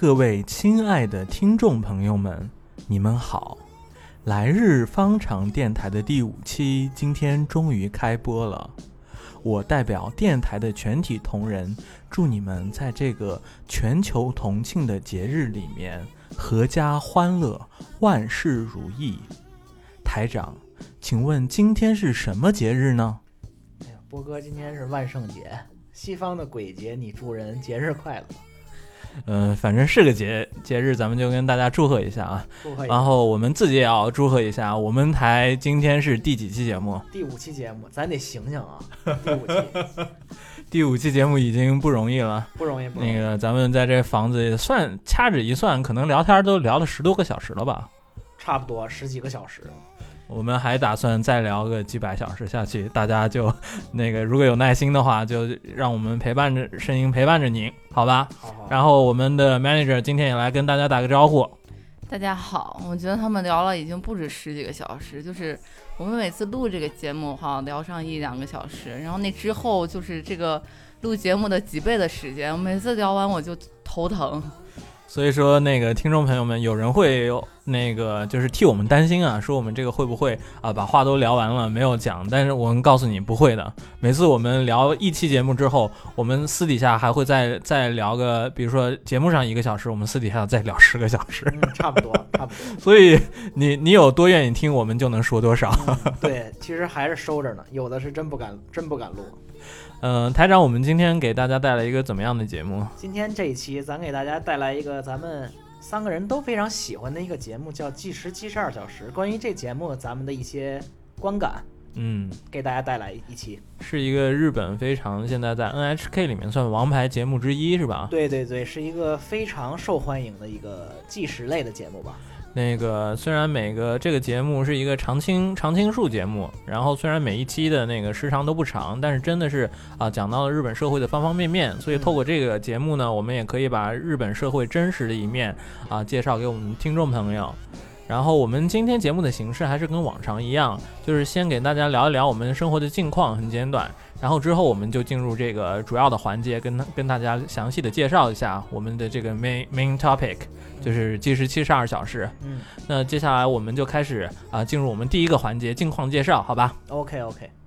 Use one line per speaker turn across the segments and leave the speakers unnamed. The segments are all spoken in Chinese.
各位亲爱的听众朋友们，你们好！来日方长电台的第五期今天终于开播了。我代表电台的全体同仁，祝你们在这个全球同庆的节日里面，阖家欢乐，万事如意。台长，请问今天是什么节日呢？
哎呀，波哥，今天是万圣节，西方的鬼节，你祝人节日快乐。
嗯，反正是个节节日，咱们就跟大家祝贺一下啊。然后我们自己也要祝贺一下，我们台今天是第几期节目？
第五期节目，咱得醒醒啊！第五期
第五期节目已经不容易了。
不容易，不容易。
那个，咱们在这房子算掐指一算，可能聊天都聊了十多个小时了吧？
差不多十几个小时。
我们还打算再聊个几百小时下去，大家就那个如果有耐心的话，就让我们陪伴着声音陪伴着您，好吧？
好好。
然后我们的 manager 今天也来跟大家打个招呼。
大家好，我觉得他们聊了已经不止十几个小时，就是我们每次录这个节目哈，聊上一两个小时，然后那之后就是这个录节目的几倍的时间，我每次聊完我就头疼。
所以说，那个听众朋友们，有人会有那个就是替我们担心啊，说我们这个会不会啊把话都聊完了没有讲？但是我们告诉你不会的。每次我们聊一期节目之后，我们私底下还会再再聊个，比如说节目上一个小时，我们私底下再聊十个小时。
嗯，差不多，差不多。
所以你你有多愿意听，我们就能说多少。
嗯 对，其实还是收着呢，有的是真不敢，真不敢录。
嗯、台长，我们今天给大家带来一个怎么样的节目？
今天这一期，咱给大家带来一个咱们三个人都非常喜欢的一个节目，叫《计时七十二小时》。关于这节目，咱们的一些观感，
嗯，
给大家带来一期。
是一个日本非常现在在 NHK 里面算王牌节目之一，是吧？
对对对，是一个非常受欢迎的一个计时类的节目吧。
那个虽然每个这个节目是一个常青常青树节目，然后虽然每一期的那个时长都不长，但是真的是啊讲到了日本社会的方方面面，所以透过这个节目呢，我们也可以把日本社会真实的一面啊介绍给我们听众朋友。然后我们今天节目的形式还是跟往常一样，就是先给大家聊一聊我们生活的近况，很简短。然后之后我们就进入这个主要的环节，跟跟大家详细的介绍一下我们的这个 main main topic，就是计时七十二小时。
嗯
那接下来我们就开始啊、进入我们第一个环节近况介绍，好吧
？，OK OK。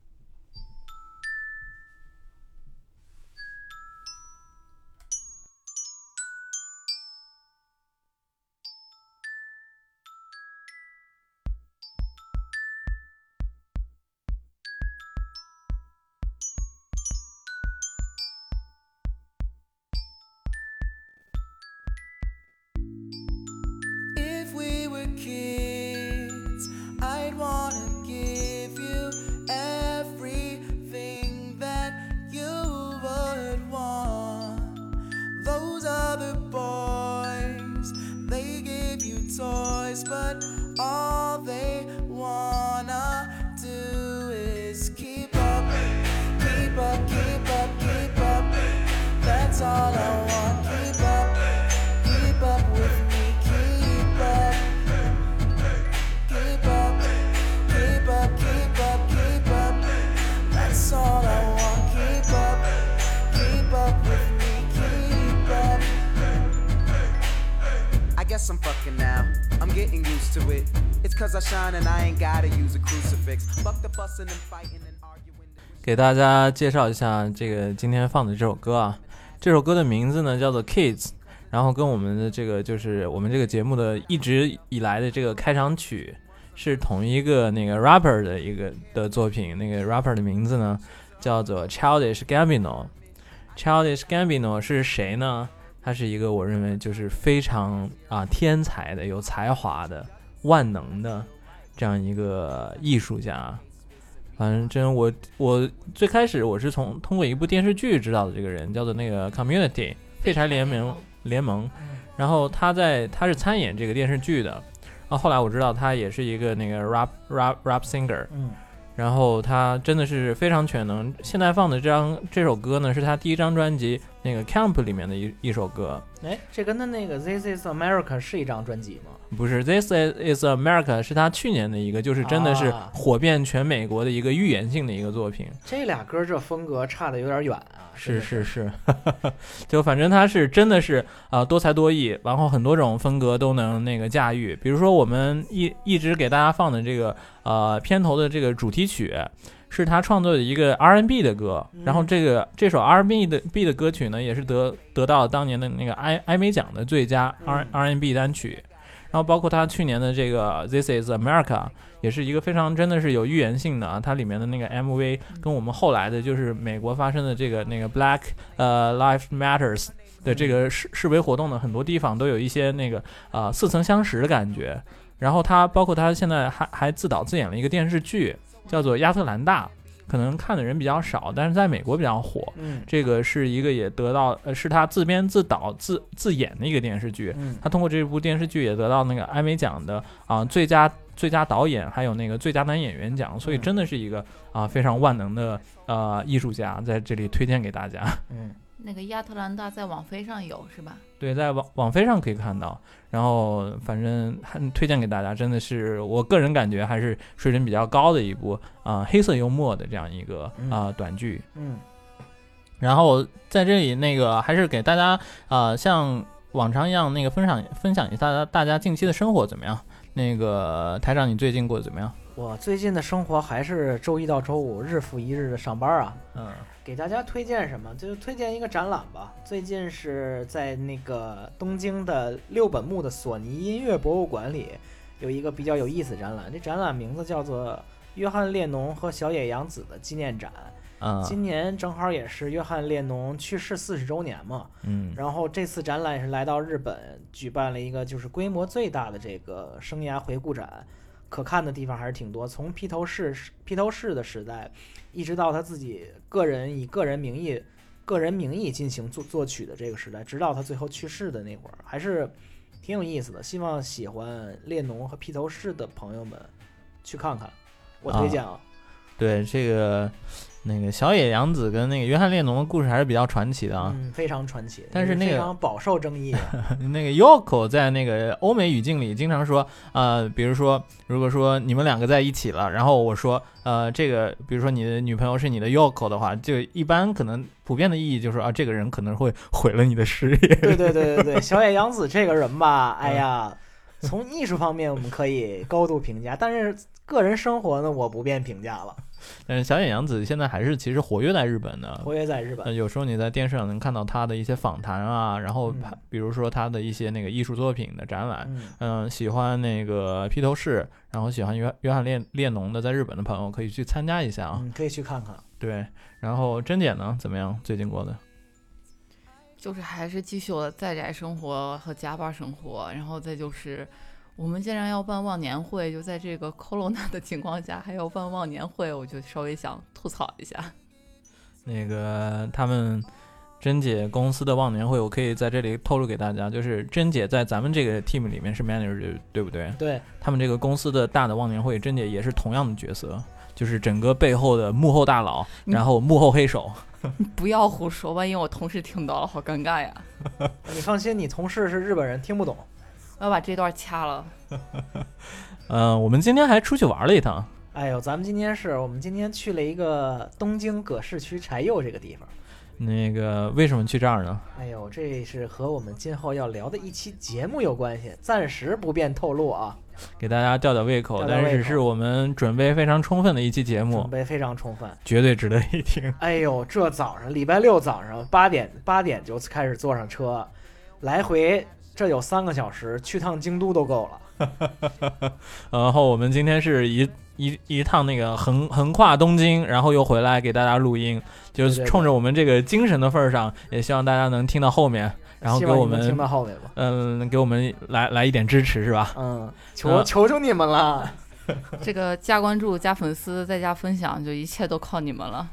给大家介绍一下这个今天放的这首歌啊，这首歌的名字呢叫做《Kids》，然后跟我们的这个就是我们这个节目的一直以来的这个开场曲是同一个那个 rapper 的一个的作品，那个 rapper 的名字呢叫做 Childish Gambino。Childish Gambino 是谁呢？他是一个我认为就是非常啊天才的、有才华的、万能的这样一个艺术家。反正我我最开始我是从通过一部电视剧知道的这个人，叫做那个 Community 废柴联盟联盟，然后他在他是参演这个电视剧的，然后后来我知道他也是一个那个 rap rap rap singer，
嗯
然后他真的是非常全能。现在放的这张这首歌呢，是他第一张专辑那个 Camp 里面的一一首歌，
哎，这跟他那个 This Is America 是一张专辑吗？
不是 This Is America 是他去年的一个，就是真的是
啊
火遍全美国的一个预言性的一个作品。
这俩歌这风格差的有点远啊。
是是是，就反正他是真的是啊、多才多艺，然后很多种风格都能那个驾驭。比如说我们一一直给大家放的这个呃片头的这个主题曲，是他创作的一个 R&B 的歌，然后
嗯
这个这首 R&B 的 B 的歌曲呢，也是得得到当年的那个艾艾美奖的最佳 R
嗯
R&B 单曲。然后包括他去年的这个 This Is America，也是一个非常真的是有预言性的啊，它里面的那个 MV 跟我们后来的就是美国发生的这个那个 Black 呃 Life Matters 的这个示示威活动的很多地方都有一些那个啊、似曾相识的感觉。然后他包括他现在还还自导自演了一个电视剧，叫做《亚特兰大》，可能看的人比较少，但是在美国比较火。
嗯
这个是一个也得到呃是他自编自导自自演的一个电视剧，
嗯
他通过这部电视剧也得到那个艾美奖的啊、最佳最佳导演，还有那个最佳男演员奖，所以
嗯
真的是一个啊、非常万能的呃艺术家，在这里推荐给大家。
嗯
那个亚特兰大在网飞上有是吧？
对，在网网飞上可以看到，然后反正很推荐给大家，真的是我个人感觉还是水准比较高的一部啊、黑色幽默的这样一个啊、短剧。
嗯
然后在这里那个还是给大家啊、像往常一样那个分享分享一下大家大家近期的生活怎么样？那个台长，你最近过得怎么样？
我最近的生活还是周一到周五日复一日的上班啊。
嗯
给大家推荐什么？就推荐一个展览吧。最近是在那个东京的六本木的索尼音乐博物馆里，有一个比较有意思的展览。这展览名字叫做《约翰列侬和小野洋子的纪念展》。
嗯
今年正好也是约翰列侬去世四十周年嘛。
嗯
然后这次展览也是来到日本，举办了一个就是规模最大的这个生涯回顾展，可看的地方还是挺多。从披头士披头士的时代，一直到他自己个人以个人名义、个人名义进行作作曲的这个时代，直到他最后去世的那会儿，还是挺有意思的。希望喜欢列侬和披头士的朋友们去看看，我推荐啊。
对这个那个小野洋子跟那个约翰列侬的故事还是比较传奇的啊。
嗯，非常传奇，
但是那个
非常饱受争议。
那个 Yoko 在那个欧美语境里经常说，呃，比如说，如果说你们两个在一起了，然后我说，呃，这个，比如说你的女朋友是你的 Yoko 的话，就一般可能普遍的意义就是啊，这个人可能会毁了你的事业。
对对对对对，小野洋子这个人吧，哎呀，从艺术方面我们可以高度评价，但是个人生活呢，我不便评价了。
但是小野洋子现在还是其实活跃在日本的。
活跃在日
呃，
本，
有时候你在电视上能看到他的一些访谈啊，然后比如说他的一些那个艺术作品的展览，
嗯，
嗯，喜欢那个披头士，然后喜欢约约翰列列侬的，在日本的朋友可以去参加一下啊。
嗯，可以去看看。
对，然后珍姐呢，怎么样？最近过的？
就是还是继续我的在宅生活和加班生活，然后再就是我们既然要办忘年会，就在这个 corona 的情况下还要办忘年会，我就稍微想吐槽一下。
那个他们珍姐公司的忘年会，我可以在这里透露给大家，就是珍姐在咱们这个 team 里面是 manager，对不对？
对，
他们这个公司的大的忘年会，珍姐也是同样的角色，就是整个背后的幕后大佬，
嗯
然后幕后黑手。
不要胡说，万一我同事听到了，好尴尬呀！
你放心，你同事是日本人，听不懂。
我要把这段掐了。
嗯、我们今天还出去玩了一趟。
哎呦，咱们今天是我们今天去了一个东京葛饰区柴又这个地方。
那个为什么去这儿呢？
哎呦，这是和我们今后要聊的一期节目有关系，暂时不便透露啊。
给大家吊吊胃口，但是是我们准备非常充分的一期节目
准，备非常充分。
绝对值得一听。
哎呦，这早上礼拜六早上八点八点就开始坐上车，来回这有三个小时，去趟京都都够了。
然后我们今天是一一一趟那个横横跨东京，然后又回来给大家录音，就是冲着我们这个精神的份儿上，也希望大家能听到后面，然后给我们
到后面吧。
嗯给我们来来一点支持，是吧？
嗯，求
啊
求求你们了。
这个加关注、加粉丝、再加分享，就一切都靠你们了。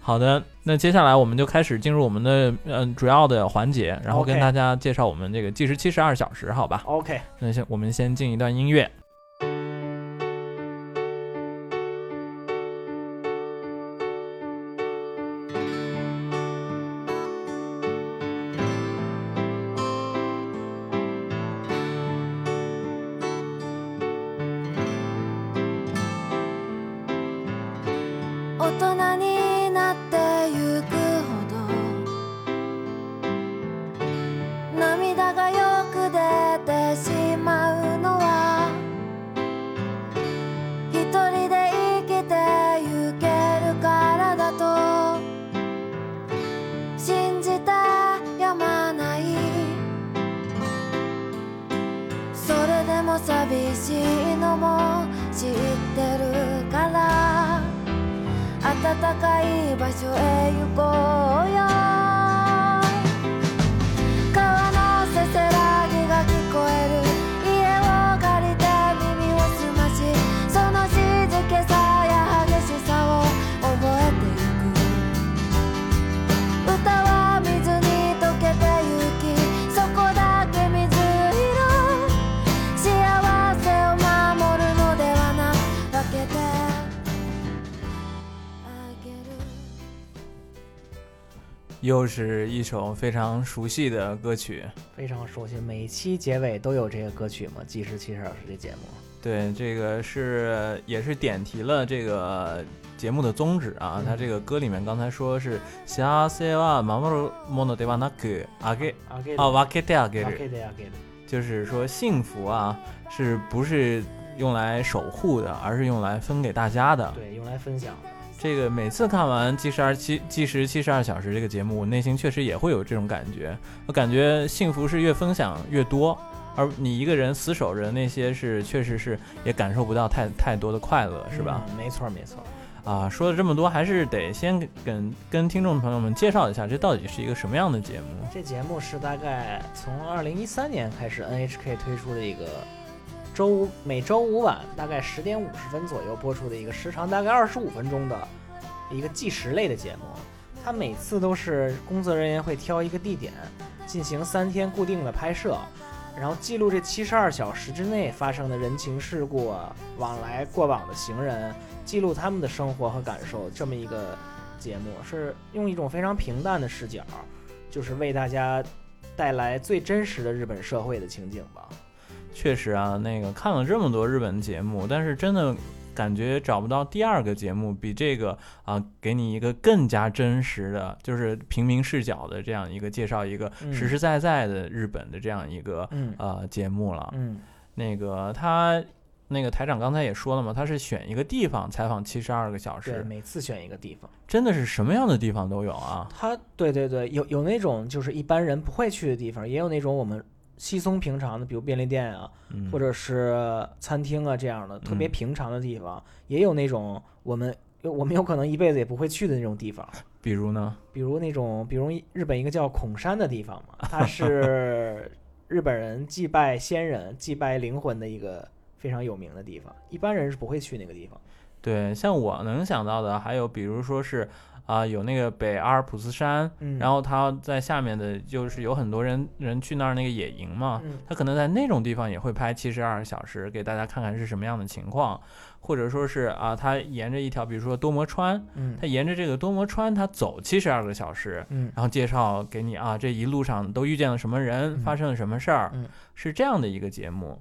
好的，那接下来我们就开始进入我们的嗯主要的环节，然后跟大家介绍我们这个计时七十二小时，好吧
？OK，
那先我们先进一段音乐。
も寂しいのも知ってるから。暖かい場所へ行こうよ。
又是一首非常熟悉的歌曲。
非常熟悉，每期结尾都有这个歌曲嘛，《计时七十小时》这节目。
对，这个是也是点题了这个节目的宗旨啊。
嗯
它这个歌里面刚才说是“幸せは守るものではなくあげ
啊，给
啊分けてあげる
给的呀，给的。”，
就是说幸福啊是不是用来守护的，而是用来分给大家的。
对，用来分享的。
这个每次看完《计时二七计时七十二小时》这个节目，我内心确实也会有这种感觉。我感觉幸福是越分享越多，而你一个人死守着那些是确实是也感受不到太太多的快乐，是吧？
嗯没错，没错。
啊，说了这么多，还是得先跟跟跟听众朋友们介绍一下，这到底是一个什么样的节目？
这节目是大概从二零一三年开始 NHK 推出的一个周五每周五晚大概十点五十分左右播出的一个时长大概二十五分钟的一个计时类的节目。它每次都是工作人员会挑一个地点进行三天固定的拍摄，然后记录这七十二小时之内发生的人情世故，往来过往的行人，记录他们的生活和感受，这么一个节目是用一种非常平淡的视角，就是为大家带来最真实的日本社会的情景吧。
确实啊，那个看了这么多日本节目，但是真的感觉找不到第二个节目比这个啊，给你一个更加真实的，就是平民视角的这样一个介绍一个
嗯
实实在在的日本的这样一个
嗯
呃节目了。
嗯，
那个他那个台长刚才也说了嘛，他是选一个地方采访七十二个小
对，
时，
每次选一个地方。
真的是什么样的地方都有啊。
他对对对，有有那种就是一般人不会去的地方，也有那种我们稀松平常的，比如便利店啊，
嗯，
或者是餐厅啊这样的特别
嗯
平常的地方，也有那种我们我们有可能一辈子也不会去的那种地方。
比如呢，
比如那种，比如日本一个叫孔山的地方嘛，它是日本人祭拜先人、祭拜灵魂的一个非常有名的地方，一般人是不会去那个地方。
对，像我能想到的还有比如说是啊、有那个北阿尔普斯山，
嗯，
然后他在下面的就是有很多人人去那儿那个野营嘛，
嗯
他可能在那种地方也会拍七十二小时，给大家看看是什么样的情况，或者说是啊，他沿着一条比如说多摩川，
嗯
他沿着这个多摩川他走七十二个小时，
嗯
然后介绍给你啊，这一路上都遇见了什么人，
嗯
发生了什么事儿，
嗯
是这样的一个节目。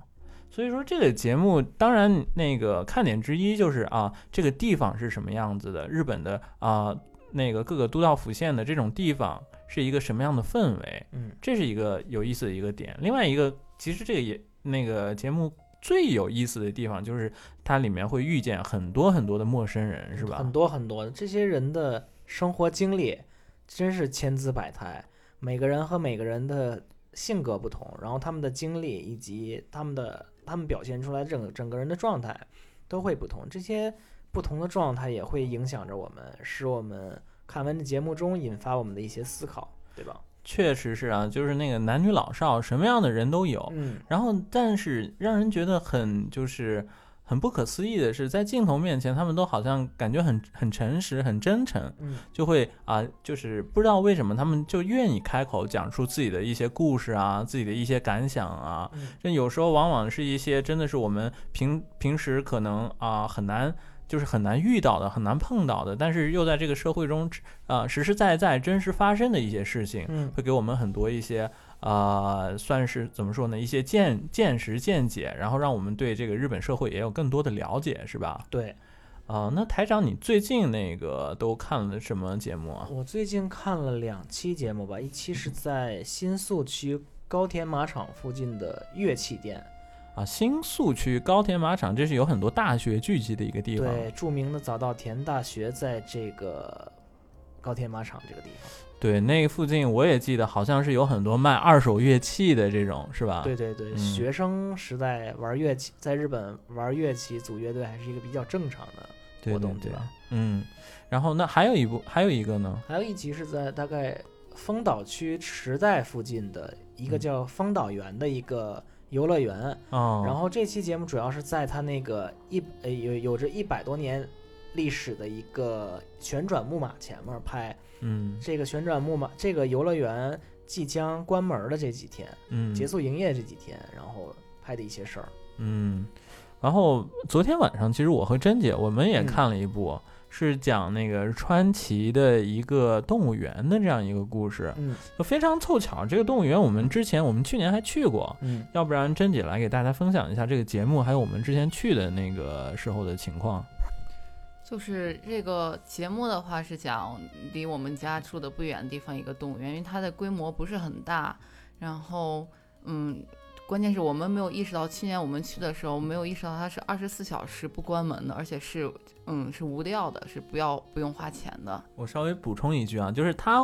所以说这个节目当然那个看点之一就是啊，这个地方是什么样子的，日本的啊那个各个都道府县的这种地方是一个什么样的氛围，
嗯
这是一个有意思的一个点。另外一个，其实这个也那个节目最有意思的地方就是它里面会遇见很多很多的陌生人，是吧
很？多很多的这些人的生活经历真是千姿百态，每个人和每个人的性格不同，然后他们的经历以及他们的他们表现出来整个整个人的状态都会不同，这些不同的状态也会影响着我们，使我们看完这节目中引发我们的一些思考，对吧？
确实是啊，就是那个男女老少什么样的人都有。
嗯
然后，但是让人觉得很就是很不可思议的是，在镜头面前，他们都好像感觉很很诚实、很真诚，
嗯
就会啊，就是不知道为什么他们就愿意开口讲述自己的一些故事啊，自己的一些感想啊。
嗯
这有时候往往是一些真的是我们平平时可能啊很难。就是很难遇到的，很难碰到的，但是又在这个社会中啊实实在在、真实发生的一些事情，
嗯
会给我们很多一些呃，算是怎么说呢？一些见见识、见解，然后让我们对这个日本社会也有更多的了解，是吧？
对，
呃，那台长，你最近那个都看了什么节目啊？
我最近看了两期节目吧，一期是在新宿区高田马场附近的乐器店，
啊，新宿区高田马场，这是有很多大学聚集的一个地方。
对，著名的早稻田大学在这个高田马场这个地方。
对，那个附近我也记得，好像是有很多卖二手乐器的这种，是吧？
对对对，
嗯
学生时代玩乐器，在日本玩乐器组乐队还是一个比较正常的活动对吧？
嗯，然后那还有一部，还有一个呢？
还有一集是在大概丰岛区池袋附近的一个
嗯
叫丰岛园的一个游乐园。
哦，
然后这期节目主要是在它那个一呃有有着一百多年历史的一个旋转木马前面拍。
嗯
这个旋转木马这个游乐园即将关门的这几天，
嗯
结束营业这几天，然后拍的一些事儿。
嗯，然后昨天晚上，其实我和珍姐我们也
嗯
看了一部，是讲那个川崎的一个动物园的这样一个故事，
嗯
就非常凑巧，这个动物园我们之前我们去年还去过，
嗯，
要不然珍姐来给大家分享一下这个节目，还有我们之前去的那个时候的情况。
就是这个节目的话是讲离我们家住的不远的地方一个动物园，因为它的规模不是很大，然后嗯，关键是我们没有意识到，去年我们去的时候没有意识到它是二十四小时不关门的，而且是嗯是无料的，是不要不用花钱的。
我稍微补充一句啊，就是它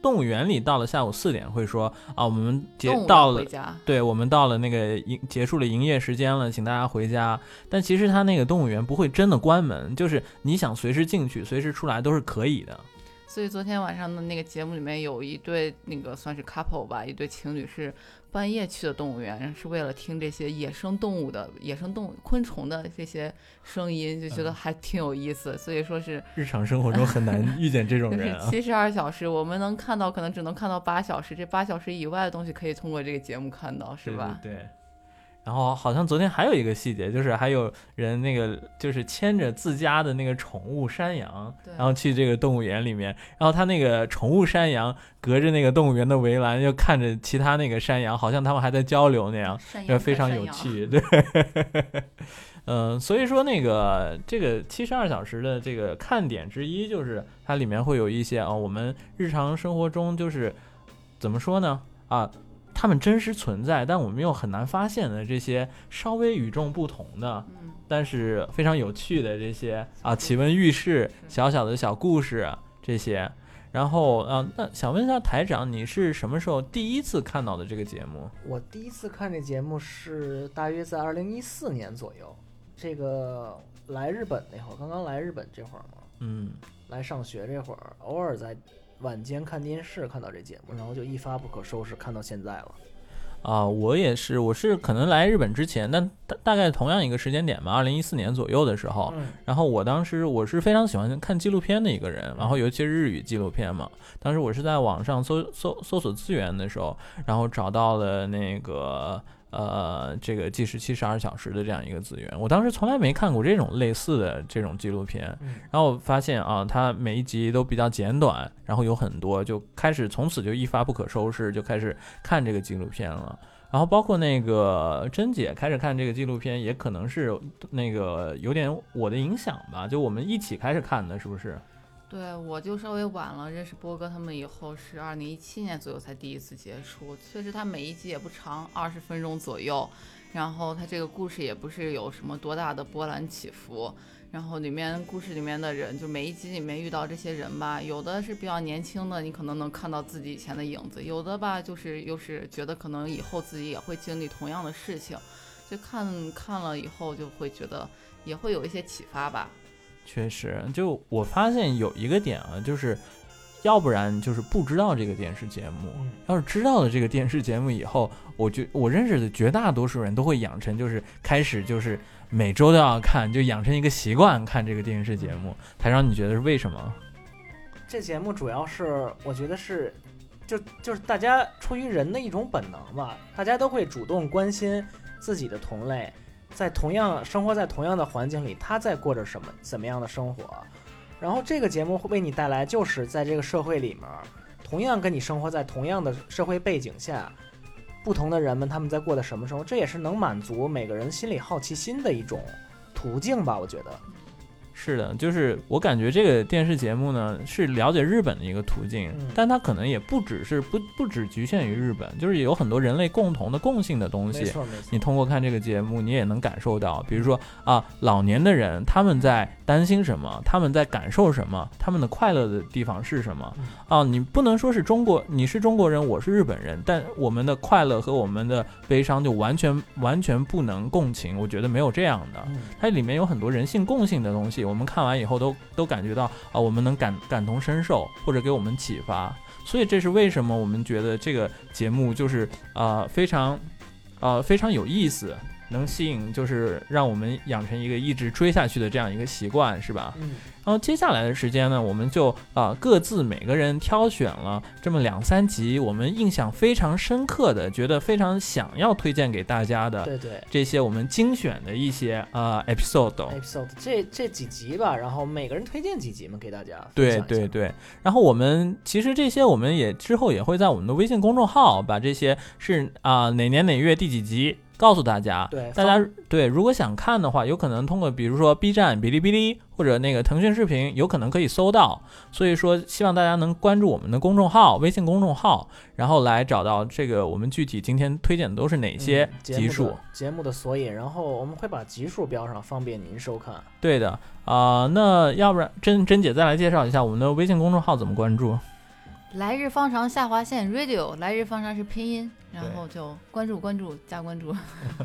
动物园里到了下午四点会说啊，我们结到了对，我们到了那个营结束了营业时间了，请大家回家。但其实它那个动物园不会真的关门，就是你想随时进去、随时出来都是可以的。
所以昨天晚上的那个节目里面有一对那个算是 couple 吧，一对情侣是半夜去的动物园，是为了听这些野生动物的野生动物昆虫的这些声音，就觉得
嗯
还挺有意思。所以说是
日常生活中很难遇见这种 人啊。
七十二小时，我们能看到可能只能看到八小时，这八小时以外的东西可以通过这个节目看到，是吧？
对对对。然后好像昨天还有一个细节，就是还有人那个就是牵着自家的那个宠物山羊，然后去这个动物园里面，然后他那个宠物山羊隔着那个动物园的围栏，就看着其他那个山羊，好像他们还在交流那样。就非常。有趣，对，嗯，所以说那个这个七十二小时的这个看点之一就是它里面会有一些啊、我们日常生活中就是怎么说呢啊，它们真实存在，但我们又很难发现的这些稍微与众不同的，
嗯，
但是非常有趣的这些啊奇闻异事、小小的小故事这些。然后啊，那想问一下台长，你是什么时候第一次看到的这个节目？
我第一次看这节目是大约在二零一四年左右，这个来日本那会儿，刚刚来日本这会儿嘛，
嗯。
来上学这会儿，偶尔在晚间看电视看到这节目，然后就一发不可收拾，看到现在了。
啊，我也是，我是可能来日本之前，但大大概同样一个时间点吧，二零一四年左右的时候，
嗯
然后我当时我是非常喜欢看纪录片的一个人，然后尤其是日语纪录片嘛。当时我是在网上搜搜搜索资源的时候，然后找到了那个呃这个计时七十二小时的这样一个资源。我当时从来没看过这种类似的这种纪录片，
嗯
然后我发现啊，它每一集都比较简短，然后有很多，就开始从此就一发不可收拾，就开始看这个纪录片了。然后包括那个珍姐开始看这个纪录片，也可能是那个有点我的影响吧，就我们一起开始看的，是不是？
对，我就稍微晚了，认识波哥他们以后是二零一七年左右才第一次接触。确实，它每一集也不长，二十分钟左右，然后它这个故事也不是有什么多大的波澜起伏。然后里面故事里面的人，就每一集里面遇到这些人吧，有的是比较年轻的，你可能能看到自己以前的影子；有的吧，就是又是觉得可能以后自己也会经历同样的事情，就看看了以后就会觉得也会有一些启发吧。
确实，就我发现有一个点啊，就是要不然就是不知道这个电视节目，
嗯
要是知道了这个电视节目以后，我觉我认识的绝大多数人都会养成就是开始就是每周都要看，就养成一个习惯看这个电视节目。台长，你觉得是为什么？
这节目主要是我觉得是，就就是大家出于人的一种本能吧，大家都会主动关心自己的同类，在同样生活在同样的环境里，他在过着什么怎么样的生活。然后这个节目会为你带来，就是在这个社会里面，同样跟你生活在同样的社会背景下，不同的人们他们在过的什么生活，这也是能满足每个人心里好奇心的一种途径吧，我觉得。
是的，就是我感觉这个电视节目呢是了解日本的一个途径，
嗯
但它可能也不只是不不只局限于日本，就是有很多人类共同的共性的东西。你，通过看这个节目，你也能感受到，比如说啊，老年的人他们在担心什么，他们在感受什么，他们的快乐的地方是什么
嗯
啊？你不能说是中国，你是中国人，我是日本人，但我们的快乐和我们的悲伤就完全完全不能共情，我觉得没有这样的。
嗯
它里面有很多人性共性的东西，我们看完以后都都感觉到啊，我们能感感同身受，或者给我们启发。所以这是为什么我们觉得这个节目就是啊、非常呃非常有意思，能吸引就是让我们养成一个一直追下去的这样一个习惯，是吧？
嗯
然后接下来的时间呢，我们就啊、各自每个人挑选了这么两三集，我们印象非常深刻的，觉得非常想要推荐给大家的
对对。
这些我们精选的一些呃 episode。
episode 这这几集吧，然后每个人推荐几集嘛，给大家
对对，对，然后我们其实这些我们也之后也会在我们的微信公众号把这些是啊、哪年哪月第几集告诉大家。
对
大家对如果想看的话，有可能通过比如说 B 站、哔哩哔哩或者那个腾讯视频，有可能可以搜到。所以说，希望大家能关注我们的公众号、微信公众号，然后来找到这个我们具体今天推荐的都是哪些集数。
节目的索引，然后我们会把集数标上，方便您收看。
对的啊、那要不然珍珍姐再来介绍一下我们的微信公众号怎么关注？
来日方长下划线 Radio，来日方长是拼音，然后就关注关注加关注。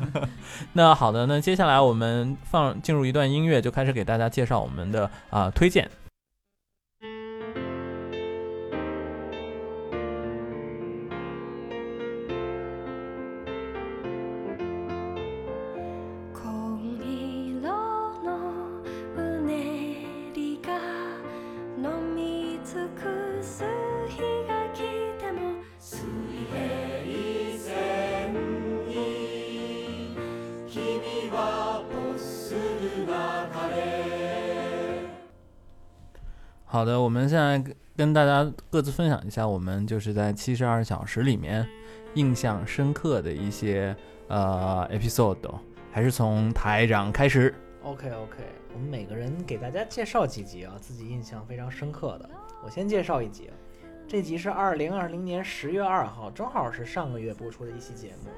那好的，那接下来我们放进入一段音乐，就开始给大家介绍我们的啊、推荐。现在跟跟大家各自分享一下我们就是在七十二小时里面印象深刻的一些呃 episode，还是从台长开始。
OK OK，我们每个人给大家介绍几集啊，自己印象非常深刻的。我先介绍一集，这集是二零二零年十月二号，正好是上个月播出的一期节目，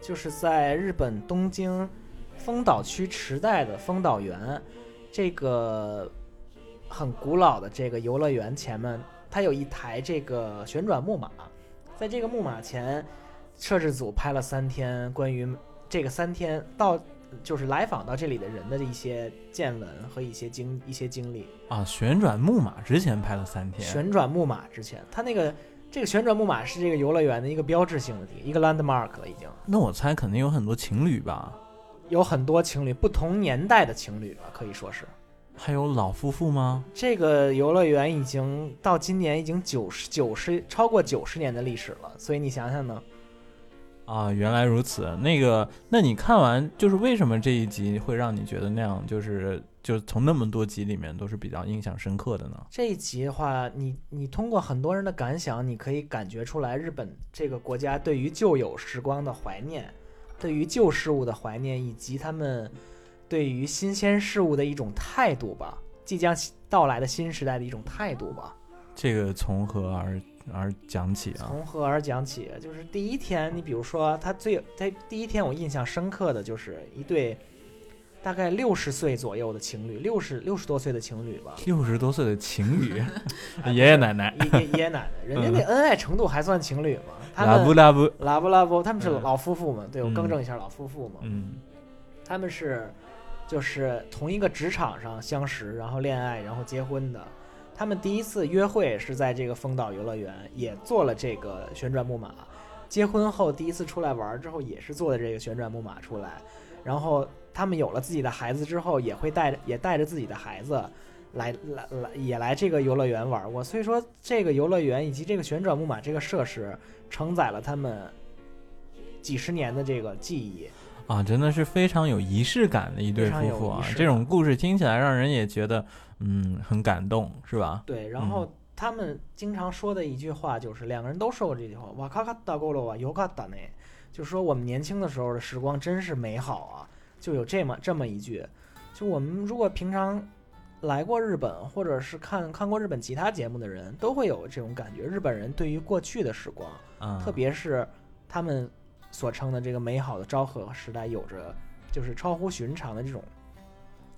就是在日本东京丰岛区池袋的丰岛园这个很古老的这个游乐园前面，它有一台这个旋转木马，在这个木马前，摄制组拍了三天关于这个三天到就是来访到这里的人的一些见闻和一些经一些经历。
啊，旋转木马之前拍了三天，
旋转木马之前，它那个这个旋转木马是这个游乐园的一个标志性的地一个 landmark 了，已经
那我猜肯定有很多情侣吧？
有很多情侣，不同年代的情侣吧，可以说是。
还有老夫妇吗？
这个游乐园已经到今年已经九十九十超过九十年的历史了，所以你想想呢？
啊，原来如此。那个，那你看完就是为什么这一集会让你觉得那样，就是就从那么多集里面都是比较印象深刻的呢？
这一集的话，你你通过很多人的感想，你可以感觉出来日本这个国家对于旧有时光的怀念，对于旧事物的怀念，以及他们对于新鲜事物的一种态度吧，即将到来的新时代的一种态度吧。
这个从何而而讲起啊？
从何而讲起？就是第一天，你比如说他最他第一天我印象深刻的就是一对大概六十岁左右的情侣，六十六十多岁的情侣吧，
六十多岁的情侣，爷爷奶奶，
爷爷爷爷奶奶，人家那恩爱程度还算情侣吗？他
拉布
们
拉布，
拉布拉布，他们是
嗯
老夫妇嘛？对我
嗯
更正一下，老夫妇嘛，
嗯
他们是就是同一个职场上相识，然后恋爱，然后结婚的。他们第一次约会是在这个丰岛游乐园，也坐了这个旋转木马。结婚后第一次出来玩之后，也是坐的这个旋转木马出来。然后他们有了自己的孩子之后，也会带着也带着自己的孩子来来来也来这个游乐园玩过。所以说，这个游乐园以及这个旋转木马这个设施，承载了他们几十年的这个记忆。
啊，真的是非常有仪式感的一对夫妇啊这种故事听起来让人也觉得，嗯，很感动，是吧？
对，然后他们经常说的一句话就是，两个人都说过这句话，哇卡卡达够了哇，有卡达呢，就说我们年轻的时候的时光真是美好啊，就有这么这么一句，就我们如果平常来过日本，或者是看看过日本其他节目的人，都会有这种感觉。日本人对于过去的时光，
啊，
特别是他们所称的这个美好的昭和时代，有着就是超乎寻常的这种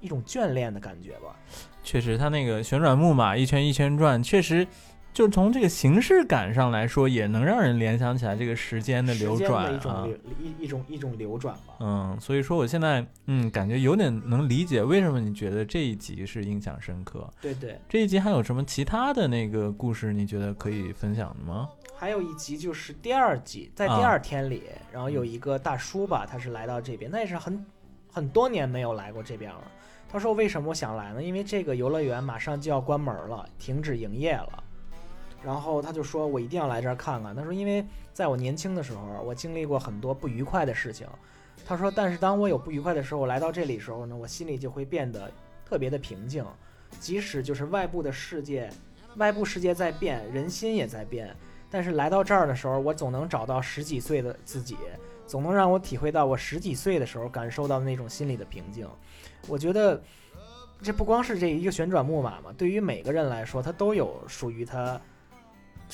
一种眷恋的感觉吧。
确实，它那个旋转木马一圈一圈转，确实就从这个形式感上来说，也能让人联想起来这个时间的流转啊。
的一种流一一种一种流转吧。
嗯，所以说我现在嗯感觉有点能理解为什么你觉得这一集是印象深刻。
对对，
这一集还有什么其他的那个故事你觉得可以分享的吗？
还有一集就是第二集，在第
啊
二天里，然后有一个大叔吧，他是来到这边，那也是很很多年没有来过这边了。他说：“为什么我想来呢？因为这个游乐园马上就要关门了，停止营业了。”然后他就说：“我一定要来这儿看看。”他说：“因为在我年轻的时候，我经历过很多不愉快的事情。”他说：“但是当我有不愉快的时候，我来到这里时候呢，我心里就会变得特别的平静，即使就是外部的世界，外部世界在变，人心也在变。”但是来到这儿的时候，我总能找到十几岁的自己，总能让我体会到我十几岁的时候感受到的那种心理的平静。我觉得，这不光是这一个旋转木马嘛，对于每个人来说，他都有属于他、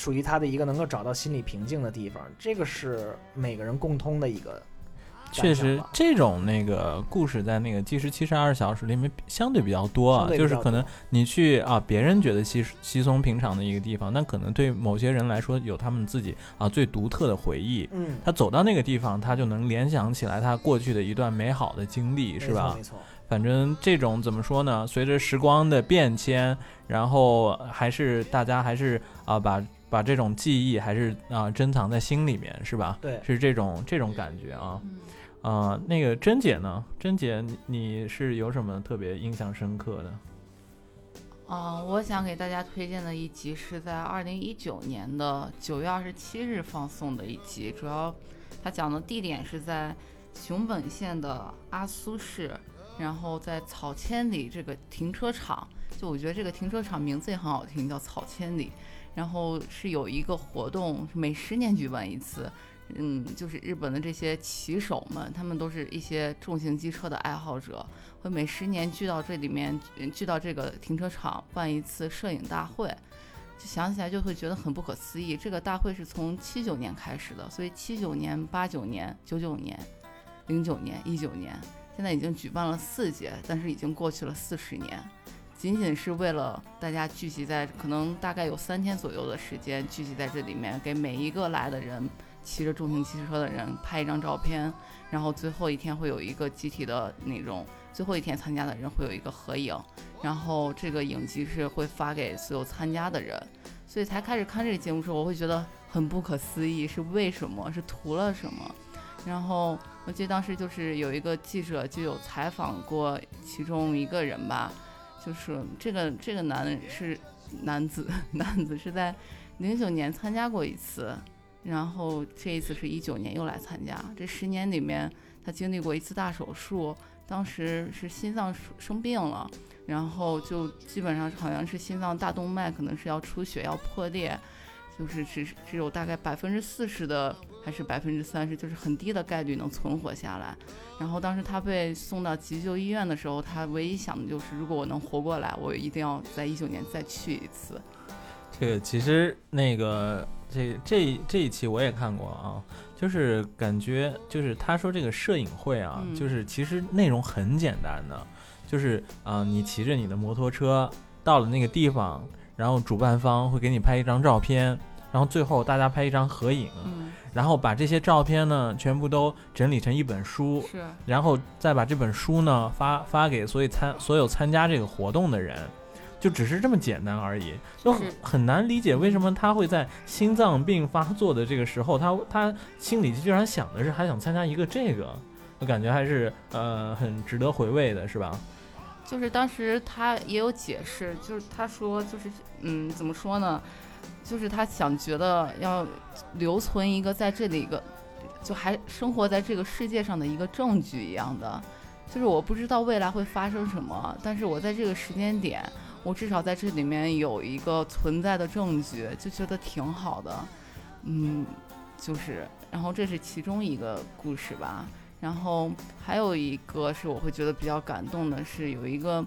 属于他的一个能够找到心理平静的地方。这个是每个人共通的一个
确实这种那个故事在那个《计时七十二小时》里面相对比较多啊，就是可能你去啊，别人觉得稀稀松平常的一个地方，但可能对某些人来说有他们自己啊最独特的回忆。
嗯，
他走到那个地方，他就能联想起来他过去的一段美好的经历，是吧
没错没？错，
反正这种怎么说呢？随着时光的变迁，然后还是大家还是啊把把这种记忆还是啊珍藏在心里面，是吧？
对。
是这种这种感觉啊。
嗯
啊、那个珍姐呢？珍姐，你你是有什么特别印象深刻的？
啊、我想给大家推荐的一集是在二零一九年的九月二十七日放送的一集，主要它讲的地点是在熊本县的阿苏市，然后在草千里这个停车场，就我觉得这个停车场名字也很好听，叫草千里。然后是有一个活动，每十年举办一次，嗯，就是日本的这些骑手们，他们都是一些重型机车的爱好者，会每十年聚到这里面，聚到这个停车场办一次摄影大会。就想起来就会觉得很不可思议。这个大会是从七九年开始的，所以七九年、八九年、九九年、零九年、一九年，现在已经举办了四届，但是已经过去了四十年。仅仅是为了大家聚集在可能大概有三天左右的时间聚集在这里面，给每一个来的人骑着重型汽车的人拍一张照片，然后最后一天会有一个集体的那种，最后一天参加的人会有一个合影，然后这个影集是会发给所有参加的人，所以才开始看这个节目的时候，我会觉得很不可思议，是为什么？是图了什么？然后我记得当时就是有一个记者就有采访过其中一个人吧，就是这个这个男是男子，男子是在零九年参加过一次，然后这一次是一九年又来参加。这十年里面，他经历过一次大手术，当时是心脏生病了，然后就基本上好像是心脏大动脉可能是要出血要破裂，就是只只有大概百分之四十的还是百分之三十，就是很低的概率能存活下来。然后当时他被送到急救医院的时候，他唯一想的就是，如果我能活过来，我一定要在一九年再去一次。
这个其实那个这这这一期我也看过啊，就是感觉就是他说这个摄影会啊，
嗯
就是其实内容很简单的，就是啊、你骑着你的摩托车到了那个地方，然后主办方会给你拍一张照片，然后最后大家拍一张合影，
嗯，
然后把这些照片呢全部都整理成一本书，
是，
然后再把这本书呢发发给所有参所有参加这个活动的人，就只是这么简单而已，就很很难理解为什么他会在心脏病发作的这个时候，他他心里居然想的是还想参加一个这个，我感觉还是呃很值得回味的，是吧？
就是当时他也有解释，就是他说就是嗯，怎么说呢？就是他想觉得要留存一个在这里一个，就还生活在这个世界上的一个证据一样的。就是我不知道未来会发生什么，但是我在这个时间点，我至少在这里面有一个存在的证据，就觉得挺好的。嗯，就是，然后这是其中一个故事吧。然后还有一个是我会觉得比较感动的是有一个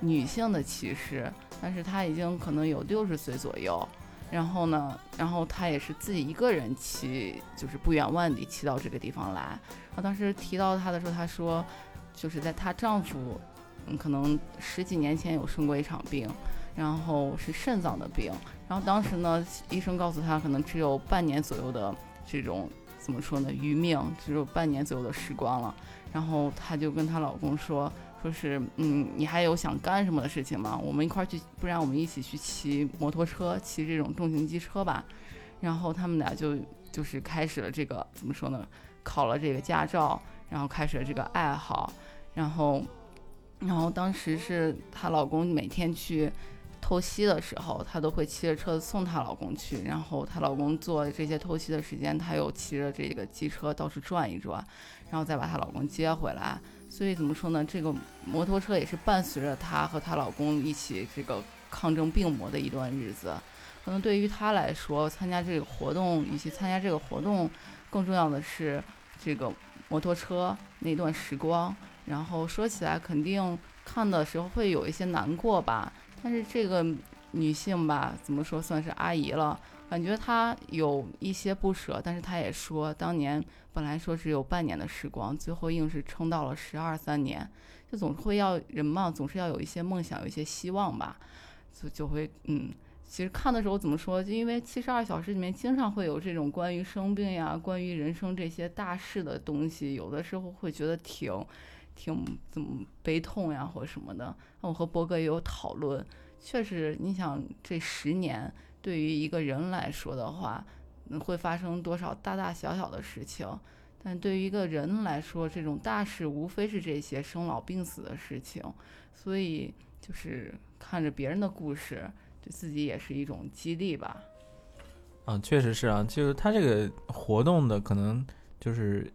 女性的骑士，但是她已经可能有六十岁左右。然后呢，然后她也是自己一个人骑，就是不远万里骑到这个地方来。然后当时提到她的时候，她说，就是在她丈夫，嗯，可能十几年前有生过一场病，然后是肾脏的病。然后当时呢，医生告诉她可能只有半年左右的这种怎么说呢，余命，只有半年左右的时光了。然后她就跟她老公说，说是，嗯，你还有想干什么的事情吗？我们一块儿去，不然我们一起去骑摩托车，骑这种重型机车吧。然后他们俩就就是开始了这个怎么说呢？考了这个驾照，然后开始了这个爱好，然后，然后当时是她老公每天去透析的时候，她都会骑着车送她老公去，然后她老公做这些透析的时间，她又骑着这个机车到处转一转，然后再把她老公接回来。所以怎么说呢？这个摩托车也是伴随着她和她老公一起这个抗争病魔的一段日子。可能对于她来说，参加这个活动，与其参加这个活动，更重要的是这个摩托车那段时光。然后说起来，肯定看的时候会有一些难过吧。但是这个女性吧，怎么说算是阿姨了？感觉她有一些不舍，但是她也说，当年本来说只有半年的时光，最后硬是撑到了十二三年。就总会要人嘛，总是要有一些梦想，有一些希望吧，就就会嗯。其实看的时候怎么说？就因为七十二小时里面经常会有这种关于生病呀、关于人生这些大事的东西，有的时候会觉得挺、挺怎么悲痛呀或者什么的。那我和博哥也有讨论，确实，你想这十年对于一个人来说的话，会发生多少大大小小的事情？但对于一个人来说，这种大事无非是这些生老病死的事情，所以就是看着别人的故事。对自己也是一种激励吧。
啊，确实是啊，就是它这个活动的可能就是，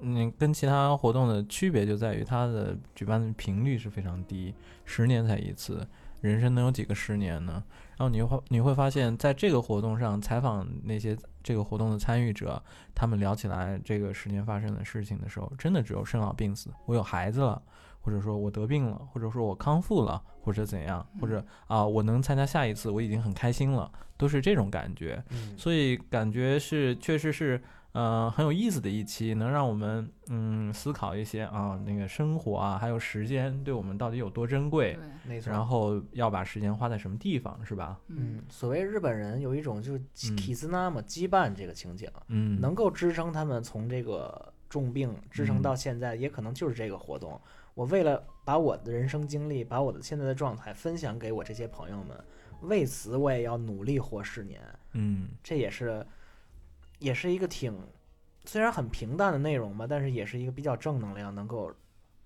嗯，跟其他活动的区别就在于它的举办的频率是非常低，十年才一次，人生能有几个十年呢？然后你会你会发现在这个活动上采访那些这个活动的参与者，他们聊起来这个十年发生的事情的时候，真的只有生老病死，我有孩子了。或者说我得病了，或者说我康复了，或者怎样，或者啊，我能参加下一次，我已经很开心了，都是这种感觉。
嗯，
所以感觉是确实是，呃，很有意思的一期，能让我们嗯思考一些啊，那个生活啊，还有时间对我们到底有多珍贵，
对，
没错。
然后要把时间花在什么地方，是吧？
嗯，所谓日本人有一种就是
嗯
体斯纳嘛羁绊这个情景，
嗯，
能够支撑他们从这个重病支撑
嗯
到现在，也可能就是这个活动。我为了把我的人生经历，把我的现在的状态分享给我这些朋友们，为此我也要努力活十年。
嗯
这也是，也是一个挺虽然很平淡的内容吧，但是也是一个比较正能量，能够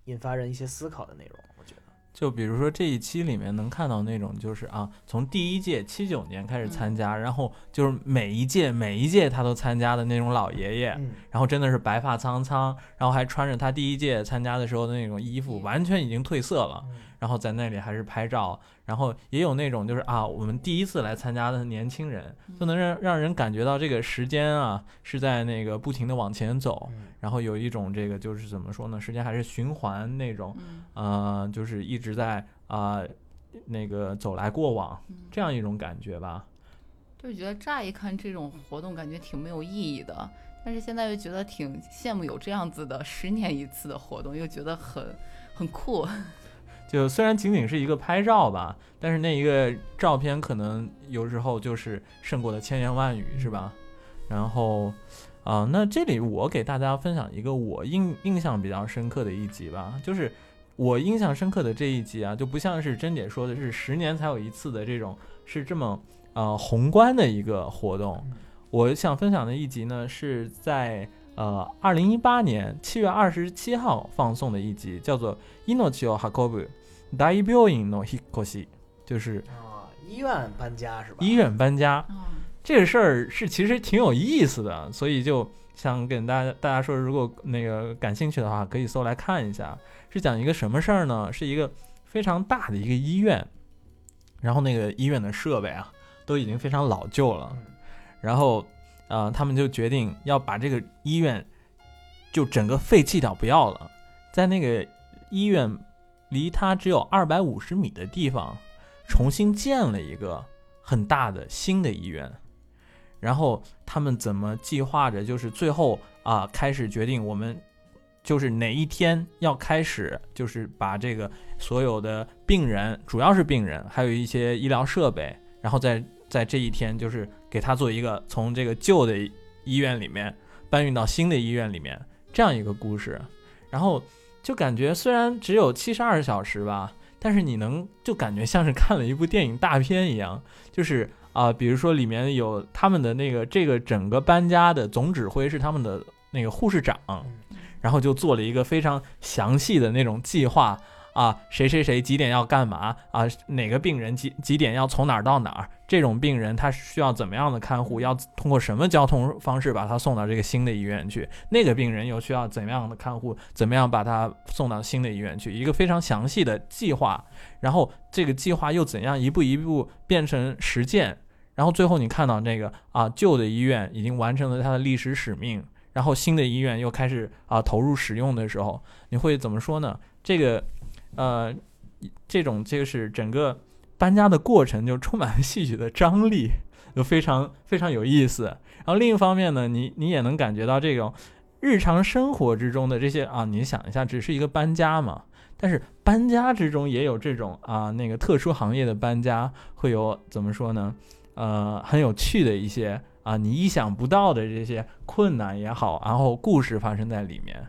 引发人一些思考的内容。我觉得，
就比如说这一期里面能看到那种，就是啊，从第一届七九年开始参加，然后就是每一届每一届他都参加的那种老爷爷，
嗯，
然后真的是白发苍苍，然后还穿着他第一届参加的时候的那种衣服，完全已经褪色了，
嗯
然后在那里还是拍照，然后也有那种就是啊，我们第一次来参加的年轻人，就能让让人感觉到这个时间啊是在那个不停的往前走，
嗯
然后有一种这个就是怎么说呢，时间还是循环那种，
嗯
呃，就是一直在啊、那个走来过往
嗯，
这样一种感觉吧。
就觉得乍一看这种活动感觉挺没有意义的，但是现在又觉得挺羡慕有这样子的十年一次的活动，又觉得很很酷。
就虽然仅仅是一个拍照吧，但是那一个照片可能有时候就是胜过了千言万语，是吧？然后，啊、那这里我给大家分享一个我印印象比较深刻的一集吧，就是我印象深刻的这一集啊，就不像是珍姐说的是十年才有一次的这种，是这么呃宏观的一个活动。
嗯
我想分享的一集呢，是在呃二零一八年七月二十七号放送的一集，叫做《命を運ぶ大病院の引っ越し》，就是
啊，医院搬家是吧？
医院搬家。
嗯
这个事儿是其实挺有意思的，所以就想跟大家大家说，如果那个感兴趣的话，可以搜来看一下。是讲一个什么事儿呢？是一个非常大的一个医院，然后那个医院的设备啊都已经非常老旧了，
嗯
然后呃他们就决定要把这个医院 就整个废弃掉不要了，在那个 医院离他只有二百五十米的地方，重新建了一个很大的新的医院。然后他们怎么计划着？就是最后啊，开始决定我们就是哪一天要开始，就是把这个所有的病人，主要是病人，还有一些医疗设备，然后在在这一天，就是给他做一个从这个旧的医院里面搬运到新的医院里面这样一个故事。然后就感觉虽然只有七十二小时吧，但是你能就感觉像是看了一部电影大片一样，就是。啊，比如说里面有他们的那个这个整个搬家的总指挥是他们的那个护士长，然后就做了一个非常详细的那种计划啊，谁谁谁几点要干嘛啊，哪个病人几几点要从哪儿到哪儿，这种病人他需要怎么样的看护，要通过什么交通方式把他送到这个新的医院去，那个病人又需要怎么样的看护，怎么样把他送到新的医院去，一个非常详细的计划，然后这个计划又怎样一步一步变成实践。然后最后你看到那个啊，旧的医院已经完成了它的历史使命，然后新的医院又开始啊投入使用的时候，你会怎么说呢？这个，呃，这种就是整个搬家的过程就充满了戏剧的张力，就非常非常有意思。然后另一方面呢，你你也能感觉到这种日常生活之中的这些啊，你想一下，只是一个搬家嘛，但是搬家之中也有这种啊那个特殊行业的搬家会有怎么说呢？呃，很有趣的一些啊，你意想不到的这些困难也好，然后故事发生在里面，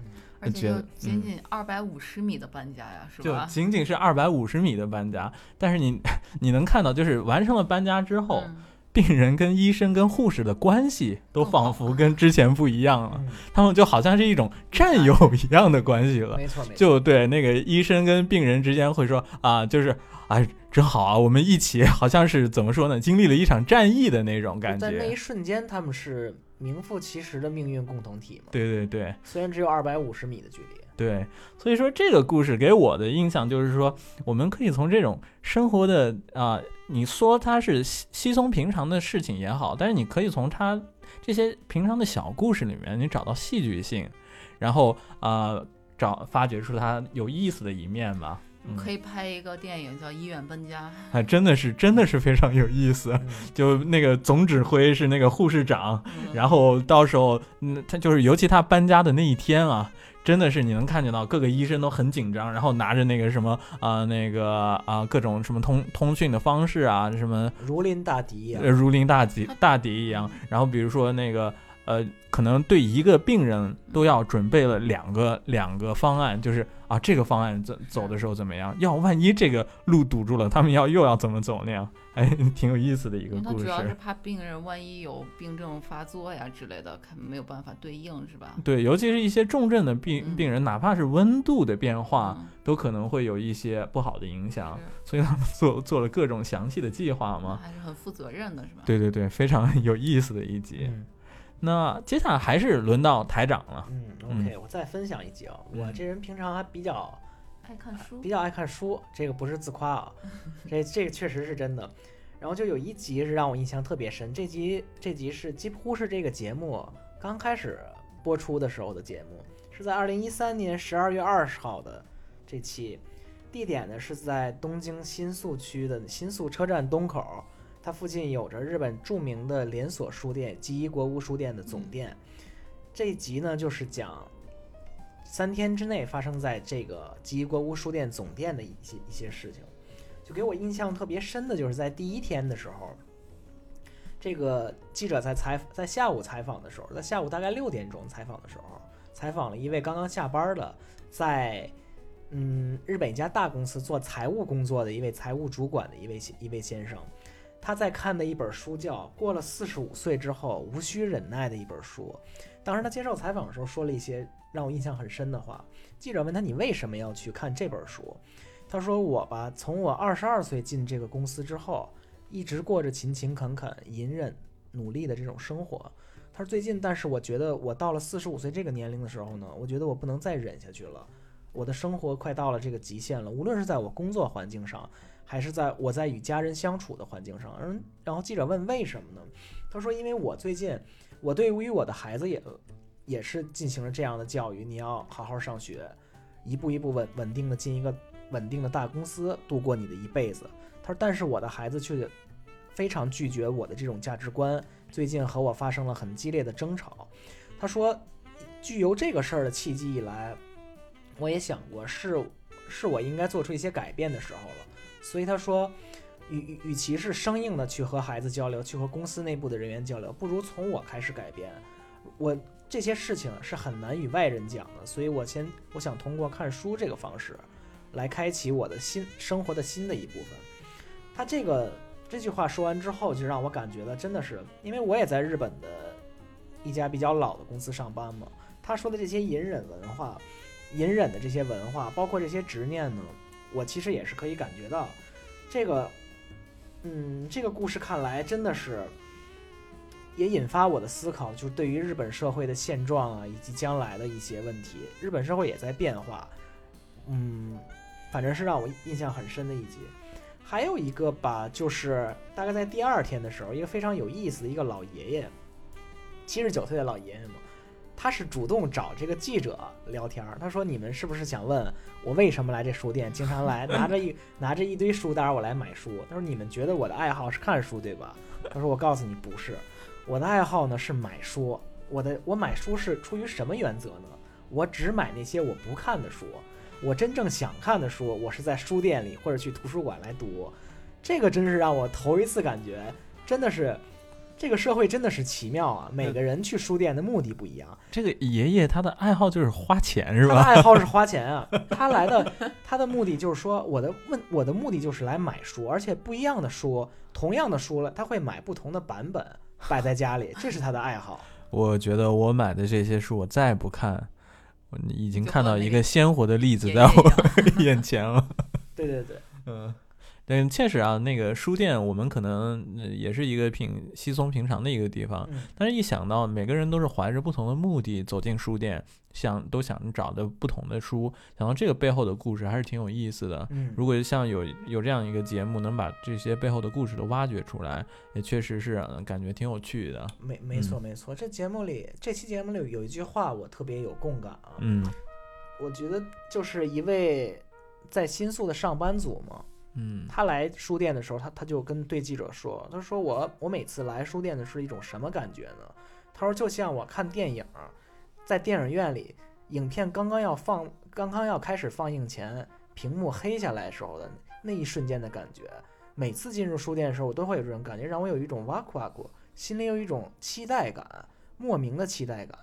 就仅仅二百五十米的搬家呀，是吧？
就仅仅是二百五十米的搬家，但是你你能看到，就是完成了搬家之后，
嗯
病人跟医生跟护士的关系都仿佛跟之前不一样了，
嗯，
他们就好像是一种战友一样的关系了。
没错没错，
就对那个医生跟病人之间会说啊，就是啊，真好啊，我们一起好像是怎么说呢，经历了一场战役的那种感觉
在那一。瞬间，他们是名副其实的命运共同体嘛。
对对对
虽然只有二百五十米的距离，
对，所以说这个故事给我的印象就是说，我们可以从这种生活的啊、你说它是稀稀松平常的事情也好，但是你可以从它这些平常的小故事里面，你找到戏剧性，然后啊、找发掘出它有意思的一面吧。嗯
可以拍一个电影叫《医院搬家
还真的是真的是非常有意思。
嗯
就那个总指挥是那个护士长，》
嗯，
然后到时候，嗯，他就是尤其他搬家的那一天啊，真的是你能看见到各个医生都很紧张，然后拿着那个什么啊、那个啊、各种什么通通讯的方式啊，什么
如临大敌
如临大敌大敌一样。然后比如说那个呃，可能对一个病人都要准备了两个两个方案，就是啊这个方案走走的时候怎么样？要万一这个路堵住了，他们要又要怎么走那样？哎，挺有意思的一个故事。
他主要是怕病人万一有病症发作呀之类的，看没有办法对应，是吧？
对，尤其是一些重症的病
嗯
病人，哪怕是温度的变化，
嗯
都可能会有一些不好的影响，所以他们做做了各种详细的计划嘛。
还是很负责任的，是吧？
对对对，非常有意思的一集。
嗯
那接下来还是轮到台长了。
嗯，OK，我再分享一集啊。我
嗯
这人平常还比较
爱看书
比，较爱看书，这个不是自夸啊，这这个确实是真的。然后就有一集是让我印象特别深，这集这集是几乎是这个节目刚开始播出的时候的节目，是在二零一三年十二月二十号的这期，地点呢是在东京新宿区的新宿车站东口，它附近有着日本著名的连锁书店吉伊国屋书店的总店。这一集呢就是讲三天之内发生在这个吉伊国屋书店总店的一些一些事情，就给我印象特别深的就是在第一天的时候，这个记者在采在下午采访的时候，在下午大概六点钟采访的时候，采访了一位刚刚下班的在嗯日本一家大公司做财务工作的一位财务主管的一位先一位先生。他在看的一本书叫《过了四十五岁之后无需忍耐》的一本书。当时他接受采访的时候说了一些让我印象很深的话。记者问他：“你为什么要去看这本书？”他说：“我吧，从我二十二岁进这个公司之后，一直过着勤勤恳恳、隐忍、努力的这种生活。”他说：“最近，但是我觉得我到了四十五岁这个年龄的时候呢，我觉得我不能再忍下去了。我的生活快到了这个极限了，无论是在我工作环境上，还是在我在与家人相处的环境上。嗯，然后记者问为什么呢？他说：“因为我最近，我对于我的孩子也也是进行了这样的教育，你要好好上学，一步一步稳稳定的进一个稳定的大公司，度过你的一辈子。他说，但是我的孩子却非常拒绝我的这种价值观，最近和我发生了很激烈的争吵。他说，具有这个事儿的契机以来，我也想过是是我应该做出一些改变的时候了。所以他说，与与与其是生硬的去和孩子交流，去和公司内部的人员交流，不如从我开始改变。我这些事情是很难与外人讲的，所以我先我想通过看书这个方式，来开启我的新生活的新的一部分。他这个这句话说完之后，就让我感觉到真的是，因为我也在日本的一家比较老的公司上班嘛。他说的这些隐忍文化，隐忍的这些文化，包括这些执念呢，我其实也是可以感觉到，这个，嗯，这个故事看来真的是，也引发我的思考，就是对于日本社会的现状啊，以及将来的一些问题。日本社会也在变化，嗯，反正是让我印象很深的一集。还有一个吧，就是大概在第二天的时候，一个非常有意思的一个老爷爷，七十九岁的老爷爷，他是主动找这个记者聊天儿。他说：“你们是不是想问我为什么来这书店？经常来拿着一拿着一堆书单儿，我来买书。”他说：“你们觉得我的爱好是看书对吧？” 他说：“我告诉你不是，我的爱好呢是买书。我的我买书是出于什么原则呢？我只买那些我不看的书。”我真正想看的书，我是在书店里或者去图书馆来读，这个真是让我头一次感觉，真的是，这个社会真的是奇妙啊！每个人去书店的目的不一样，
这个爷爷他的爱好就是花钱是
他的
吧？
爱好是花钱啊，他来的他的目的就是说，我的问我的目的就是来买书，而且不一样的书，同样的书了，他会买不同的版本摆在家里，这是他的爱好。
我觉得我买的这些书，我再不看，我已经看到一个鲜活的例子在我 眼前了。
对对对，
嗯，但确实啊，那个书店我们可能呃也是一个平稀松平常的一个地方，
嗯，
但是一想到每个人都是怀着不同的目的走进书店，想都想找的不同的书，想到这个背后的故事还是挺有意思的。
嗯，
如果像有有这样一个节目，能把这些背后的故事都挖掘出来，也确实是感觉挺有趣的。
没。没错没错，这节目里这期节目里有一句话我特别有共感啊，
嗯。
我觉得就是一位在新宿的上班族嘛，
嗯
他来书店的时候，他他就跟对记者说，他说我我每次来书店的是一种什么感觉呢？他说就像我看电影，在电影院里，影片刚刚要放，刚刚要开始放映前，屏幕黑下来时候的那一瞬间的感觉。每次进入书店的时候，我都会有这种感觉，让我有一种哇酷哇酷，心里有一种期待感，莫名的期待感。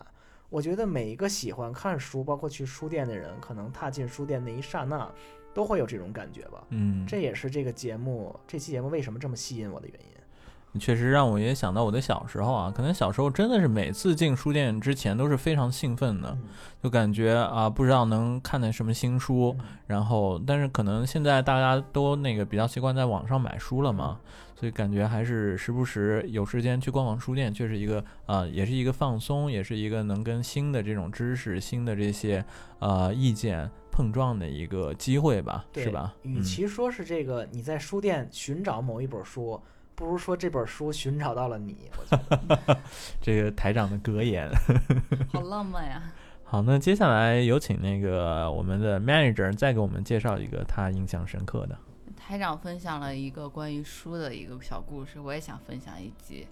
我觉得每一个喜欢看书，包括去书店的人，可能踏进书店那一刹那，都会有这种感觉吧。
嗯，
这也是这个节目这期节目为什么这么吸引我的原因。
确实让我也想到我的小时候啊，可能小时候真的是每次进书店之前都是非常兴奋的，
嗯
就感觉啊不知道能看见什么新书，
嗯
然后但是可能现在大家都那个比较习惯在网上买书了嘛，
嗯
所以感觉还是时不时有时间去逛逛书店，确实一个啊、也是一个放松，也是一个能跟新的这种知识、新的这些呃意见碰撞的一个机会吧，是吧？嗯
与其说是这个你在书店寻找某一本书，不如说这本书寻找到了你。我觉得
这个台长的格言。
好浪漫呀！
好，那接下来有请那个我们的 manager 再给我们介绍一个他印象深刻的。
台长分享了一个关于书的一个小故事，我也想分享一集，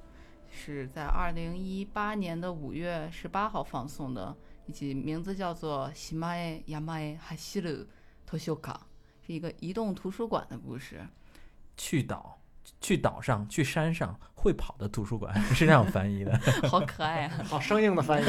是在二零一八年的五月十八号放送的一集，名字叫做《喜马耶亚马耶哈西鲁图修卡》，是一个移动图书馆的故事。
去岛，去岛上，去山上，会跑的图书馆 是这样翻译的。
好可爱啊！
好生硬的翻译。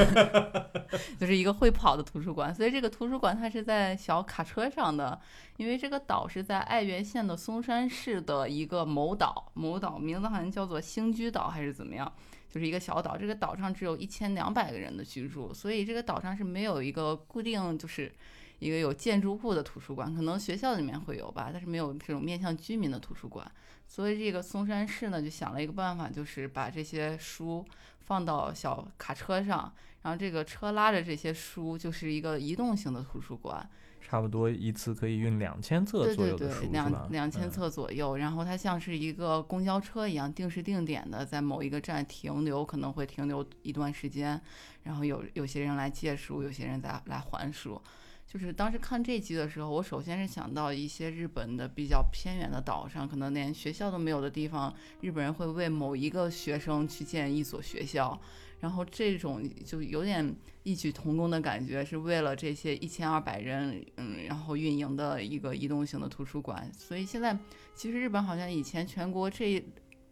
就是一个会跑的图书馆，所以这个图书馆它是在小卡车上的，因为这个岛是在爱媛县的松山市的一个某岛，某岛名字好像叫做星居岛还是怎么样，就是一个小岛。这个岛上只有一千两百个人的居住，所以这个岛上是没有一个固定就是一个有建筑物的图书馆，可能学校里面会有吧，但是没有这种面向居民的图书馆。所以这个松山市呢就想了一个办法，就是把这些书放到小卡车上。然后这个车拉着这些书，就是一个移动型的图书馆，
差不多一次可以运两千册
对对
左右的书，
对，
是吧
两？两千
嗯
册左右。然后它像是一个公交车一样，定时定点的在某一个站停留，可能会停留一段时间。然后有有些人来借书，有些人在来还书。就是当时看这集的时候，我首先是想到一些日本的比较偏远的岛上，可能连学校都没有的地方，日本人会为某一个学生去建一所学校。然后这种就有点异曲同工的感觉，是为了这些一千二百人，嗯，然后运营的一个移动型的图书馆。所以现在其实日本好像以前全国这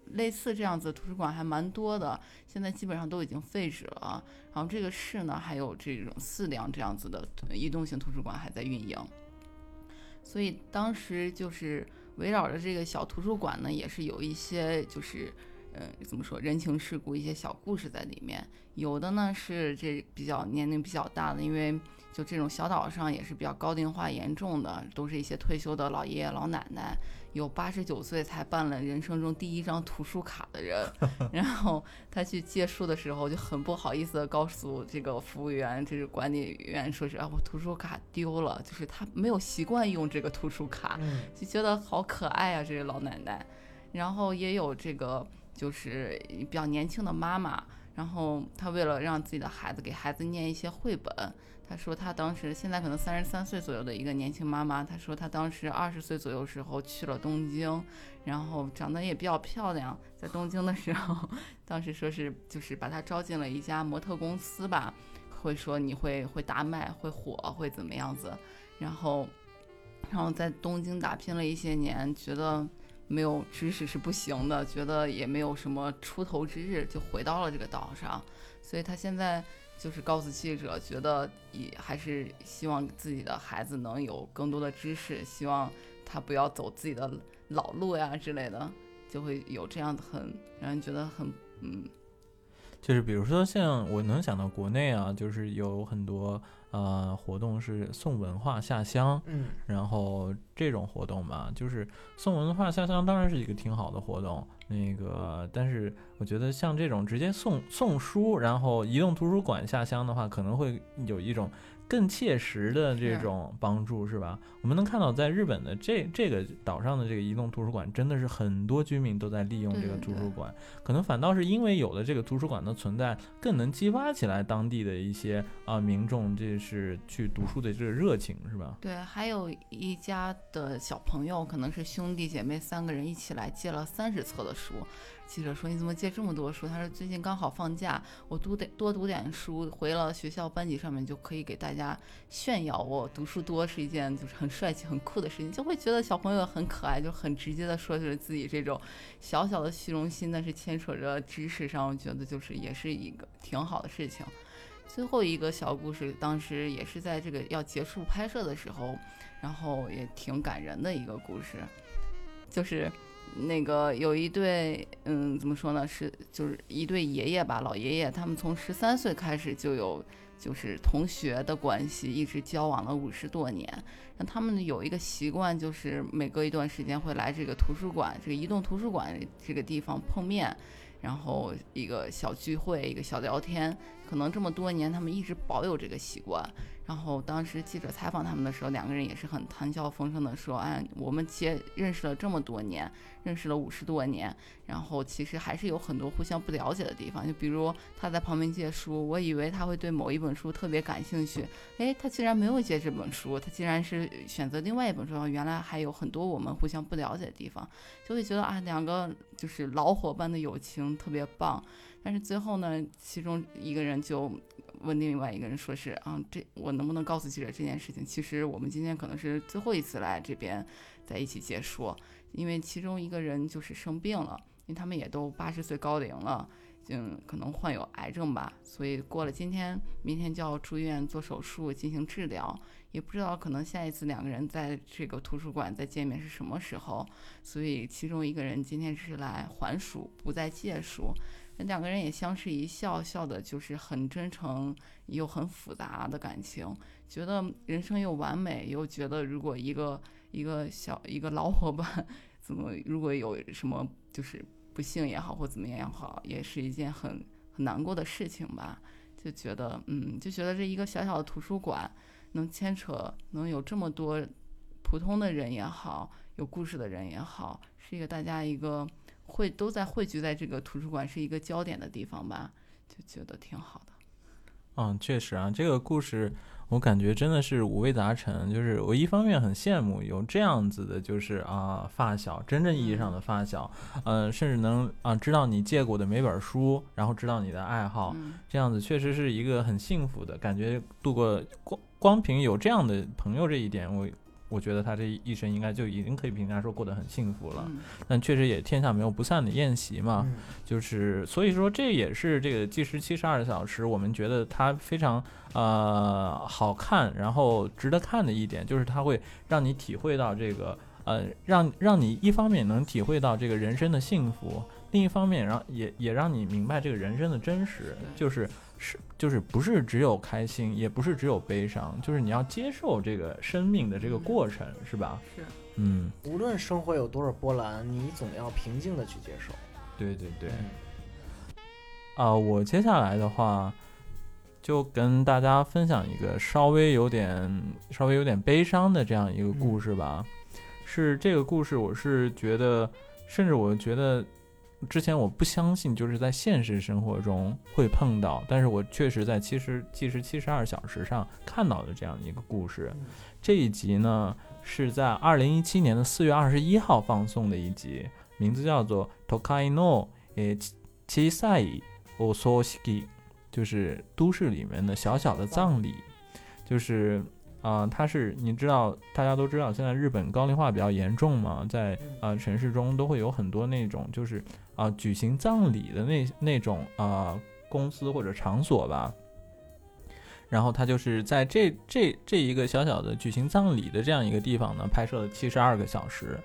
类似这样子的图书馆还蛮多的，现在基本上都已经废止了。然后这个市呢，还有这种四辆这样子的移动型图书馆还在运营。所以当时就是围绕着这个小图书馆呢，也是有一些就是。呃，怎么说人情世故一些小故事在里面，有的呢是这比较年龄比较大的，因为就这种小岛上也是比较高龄化严重的，都是一些退休的老爷爷老奶奶，有八十九岁才办了人生中第一张图书卡的人，然后他去借书的时候就很不好意思的告诉这个服务员，这是管理员说是啊我图书卡丢了，就是他没有习惯用这个图书卡，
嗯
就觉得好可爱啊，这个老奶奶。然后也有这个就是比较年轻的妈妈，然后她为了让自己的孩子给孩子念一些绘本，她说她当时现在可能三十三岁左右的一个年轻妈妈，她说她当时二十岁左右时候去了东京，然后长得也比较漂亮，在东京的时候，当时说是就是把她招进了一家模特公司吧，会说你会会大卖会火会怎么样子，然后然后在东京打拼了一些年，觉得。没有知识是不行的，觉得也没有什么出头之日，就回到了这个岛上。所以他现在就是告诉记者，觉得也还是希望自己的孩子能有更多的知识，希望他不要走自己的老路呀之类的，就会有这样的很让人觉得很嗯
就是比如说像我能想到国内啊，就是有很多呃活动是送文化下乡，
嗯
然后这种活动吧，就是送文化下乡，当然是一个挺好的活动。那个，但是我觉得像这种直接送送书，然后移动图书馆下乡的话，可能会有一种更切实的这种帮助，是吧？我们能看到，在日本的这这个岛上的这个移动图书馆，真的是很多居民都在利用这个图书馆，可能反倒是因为有了这个图书馆的存在，更能激发起来当地的一些啊、民众，这是去读书的这个热情，是吧？
对，还有一家的小朋友，可能是兄弟姐妹三个人一起来借了三十册的书。记者说：“你怎么借这么多书？”他说：“最近刚好放假，我读点多读点书，回了学校班级上面就可以给大家炫耀我读书多是一件就是很帅气、很酷的事情。”就会觉得小朋友很可爱，就很直接的说出了自己这种小小的虚荣心，但是牵扯着知识上，我觉得就是也是一个挺好的事情。最后一个小故事，当时也是在这个要结束拍摄的时候，然后也挺感人的一个故事，就是那个有一对，嗯，怎么说呢，是就是一对爷爷吧，老爷爷，他们从十三岁开始就有就是同学的关系，一直交往了五十多年。那他们有一个习惯，就是每隔一段时间会来这个图书馆，这个移动图书馆这个地方碰面。然后一个小聚会，一个小聊天，可能这么多年他们一直保有这个习惯。然后当时记者采访他们的时候，两个人也是很谈笑风生的说：“哎，我们结认识了这么多年，认识了五十多年，然后其实还是有很多互相不了解的地方。就比如他在旁边借书，我以为他会对某一本书特别感兴趣，哎，他竟然没有借这本书，他竟然是选择另外一本书。原来还有很多我们互相不了解的地方，就会觉得啊，两个就是老伙伴的友情特别棒。但是最后呢，其中一个人就问另外一个人说是啊，这我能不能告诉记者这件事情？其实我们今天可能是最后一次来这边在一起解说，因为其中一个人就是生病了，因为他们也都八十岁高龄了。嗯，可能患有癌症吧，所以过了今天，明天就要住院做手术进行治疗，也不知道可能下一次两个人在这个图书馆再见面是什么时候，所以其中一个人今天只是来还书，不再借书。那两个人也相视一笑，笑的就是很真诚又很复杂的感情，觉得人生又完美，又觉得如果一个一个小一个老伙伴 怎么如果有什么就是不幸也好或怎么样也好，也是一件很很难过的事情吧。就觉得嗯，就觉得这一个小小的图书馆，能牵扯，能有这么多普通的人也好，有故事的人也好，是一个大家一个汇都在汇聚在这个图书馆是一个焦点的地方吧，就觉得挺好的。
嗯，确实啊，这个故事我感觉真的是五味杂陈。就是我一方面很羡慕有这样子的，就是啊发小，真正意义上的发小，嗯、甚至能啊知道你借过的每本书，然后知道你的爱好，
嗯
这样子确实是一个很幸福的感觉。度过光光凭有这样的朋友这一点，我我觉得他这一生应该就已经可以评价说过得很幸福了。
嗯
但确实也天下没有不散的宴席嘛，
嗯
就是所以说这也是这个计时七十二小时，我们觉得它非常呃好看，然后值得看的一点，就是它会让你体会到这个呃让让你一方面能体会到这个人生的幸福，另一方面让也也让你明白这个人生的真实，就是是就是不是只有开心，也不是只有悲伤，就是你要接受这个生命的这个
嗯
过程，是吧？
是
嗯，
无论生活有多少波澜，你总要平静的去接受。
对对对。
嗯
啊、我接下来的话，就跟大家分享一个稍微有点稍微有点悲伤的这样一个故事吧。是这个故事，我是觉得，甚至我觉得之前我不相信，就是在现实生活中会碰到，但是我确实在七十计时七十二小时上看到的这样一个故事。这一集呢是在二零一七年的四月二十一号放送的一集，名字叫做《Tokai no 诶七赛お葬式》，就是都市里面的小小的葬礼，就是啊、呃它是你知道，大家都知道，现在日本高龄化比较严重嘛，在呃城市中都会有很多那种就是啊、举行葬礼的那那种啊、公司或者场所吧。然后他就是在这这这一个小小的举行葬礼的这样一个地方呢，拍摄了七十二个小时。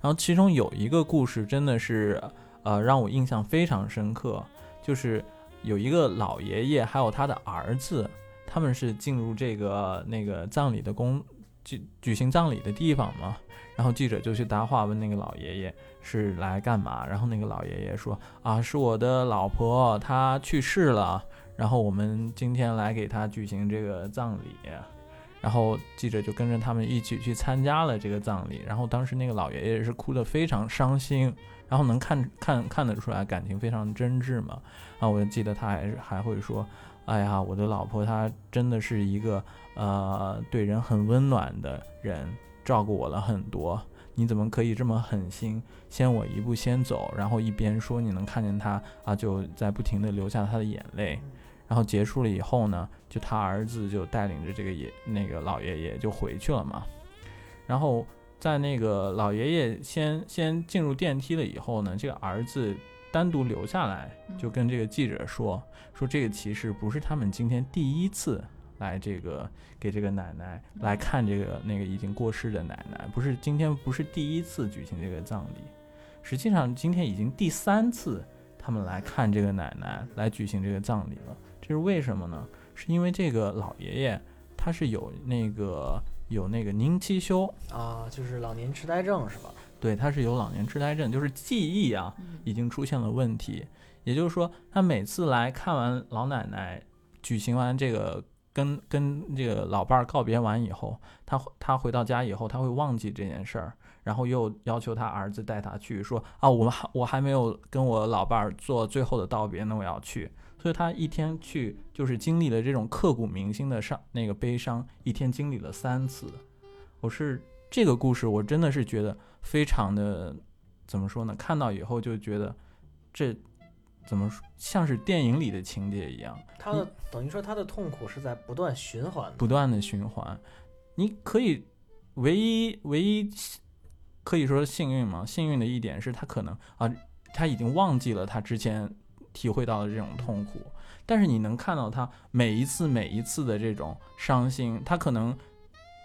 然后其中有一个故事真的是，呃，让我印象非常深刻，就是有一个老爷爷还有他的儿子，他们是进入这个那个葬礼的公举举行葬礼的地方嘛。然后记者就去搭话问那个老爷爷是来干嘛，然后那个老爷爷说啊，是我的老婆她去世了，然后我们今天来给她举行这个葬礼。然后记者就跟着他们一起去参加了这个葬礼，然后当时那个老爷爷是哭得非常伤心，然后能看看看得出来感情非常真挚嘛。啊，我就记得他还是还会说，哎呀，我的老婆她真的是一个呃对人很温暖的人，照顾我了很多。你怎么可以这么狠心，先我一步先走？然后一边说，你能看见他啊，就在不停的流下他的眼泪。然后结束了以后呢，就他儿子就带领着这个爷那个老爷爷就回去了嘛。然后在那个老爷爷先先进入电梯了以后呢，这个儿子单独留下来，就跟这个记者说说这个骑士不是他们今天第一次来这个给这个奶奶来看这个那个已经过世的奶奶，不是今天不是第一次举行这个葬礼，实际上今天已经第三次他们来看这个奶奶来举行这个葬礼了。这是为什么呢？是因为这个老爷爷他是有那个有那个宁七修，
啊，就是老年痴呆症是吧？
对，他是有老年痴呆症，就是记忆啊
嗯
已经出现了问题。也就是说，他每次来看完老奶奶举行完这个跟跟这个老伴儿告别完以后，他他回到家以后，他会忘记这件事儿，然后又要求他儿子带他去，说啊，我们还我还没有跟我老伴儿做最后的道别呢，我要去。所以他一天去就是经历了这种刻骨铭心的伤那个悲伤，一天经历了三次。我是这个故事，我真的是觉得非常的怎么说呢？看到以后就觉得这怎么说像是电影里的情节一样，
他的等于说他的痛苦是在不断循环。
不断的循环。你可以唯一唯一可以说幸运嘛？幸运的一点是他可能啊，他已经忘记了他之前体会到的这种痛苦，但是你能看到他每一次每一次的这种伤心，他可能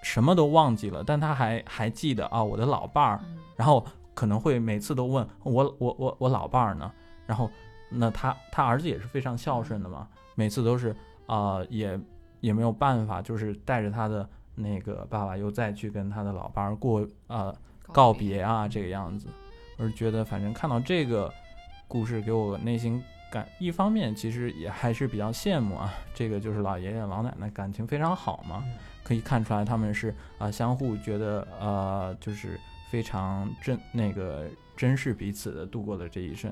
什么都忘记了，但他还还记得啊，我的老伴儿，
嗯。
然后可能会每次都问我我我我老伴儿呢，然后那他他儿子也是非常孝顺的嘛，每次都是啊、呃也也没有办法，就是带着他的那个爸爸又再去跟他的老伴儿过呃告别啊这个样子，我是觉得反正看到这个故事给我内心感一方面其实也还是比较羡慕啊，这个就是老爷爷老奶奶感情非常好嘛，
嗯
可以看出来他们是啊、相互觉得呃就是非常珍那个珍视彼此的度过了这一生，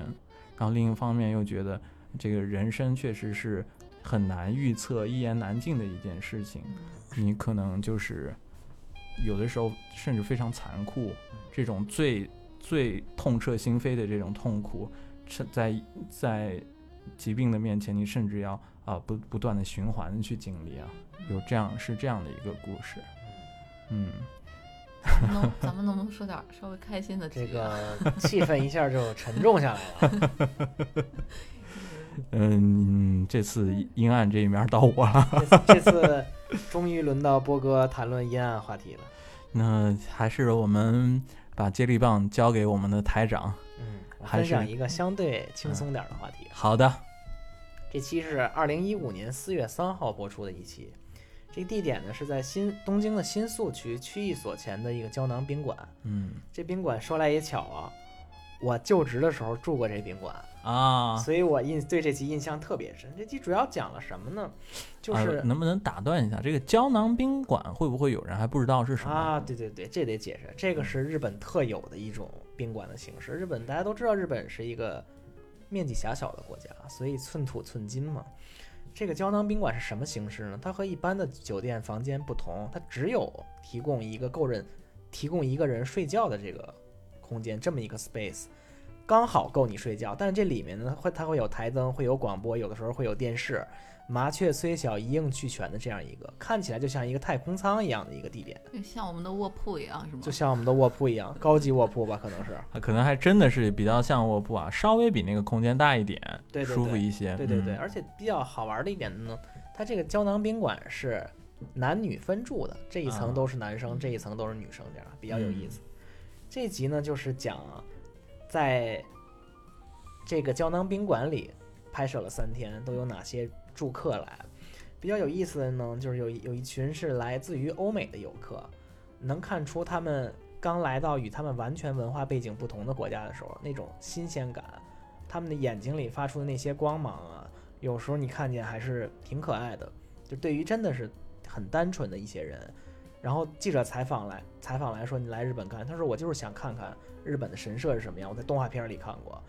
然后另一方面又觉得这个人生确实是很难预测、一言难尽的一件事情，你可能就是有的时候甚至非常残酷，这种最最痛彻心扉的这种痛苦，是在在疾病的面前，你甚至要啊、不不断的循环的去经历啊，有这样是这样的一个故事，嗯，
咱们能咱们能不能说点稍微开心的
这？个气氛一下就沉重下来了。
嗯，这次阴暗这一面到我了，
这次这次终于轮到波哥谈论阴暗话题了。
那还是我们把接力棒交给我们的台长。
嗯，我
还
分享一个相对轻松点的话题。
好的，
这期是二零一五年四月三号播出的一期，这个地点呢是在新东京的新宿区区役所前的一个胶囊宾馆。
嗯
这宾馆说来也巧啊，我就职的时候住过这宾馆，
啊，
所以我印对这期印象特别深。这期主要讲了什么呢？就是
啊、能不能打断一下，这个胶囊宾馆会不会有人还不知道是什么？
啊，对对对，这得解释，这个是日本特有的一种宾馆的形式。日本大家都知道，日本是一个面积狭小的国家，所以寸土寸金嘛。这个胶囊宾馆是什么形式呢？它和一般的酒店房间不同，它只有提供一个够人提供一个人睡觉的这个空间，这么一个 space，刚好够你睡觉。但是这里面呢，会它会有台灯，会有广播，有的时候会有电视。麻雀虽小，一应俱全的这样一个，看起来就像一个太空舱一样的一个地点。
像我们的卧铺一样，是吗？
就像我们的卧铺一样，高级卧铺吧，可能是。
啊 可能还真的是比较像卧铺啊，稍微比那个空间大一点，
对对
舒服一些。
对对对，
嗯
而且比较好玩的一点呢，它这个胶囊宾馆是男女分住的，这一层
啊
都是男生，这一层都是女生，这样比较有意思。这集呢就是讲在这个胶囊宾馆里拍摄了三天，都有哪些住客来。比较有意思的呢，就是有有一群是来自于欧美的游客，能看出他们刚来到与他们完全文化背景不同的国家的时候，那种新鲜感，他们的眼睛里发出的那些光芒啊，有时候你看见还是挺可爱的。就对于真的是很单纯的一些人，然后记者采访来采访来说你来日本干，他说我就是想看看日本的神社是什么样，我在动画片里看过，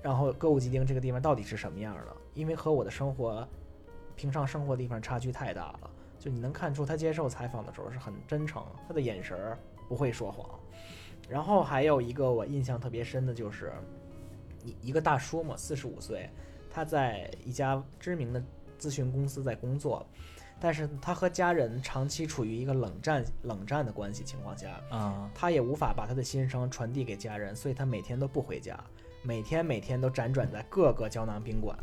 然后歌舞伎町这个地方到底是什么样的，因为和我的生活平常生活地方差距太大了。就你能看出他接受采访的时候是很真诚，他的眼神儿不会说谎。然后还有一个我印象特别深的就是一一个大叔嘛，四十五岁，他在一家知名的咨询公司在工作，但是他和家人长期处于一个冷战冷战的关系情况下，
啊，
他也无法把他的心声传递给家人，所以他每天都不回家，每天每天都辗转在各个胶囊宾馆，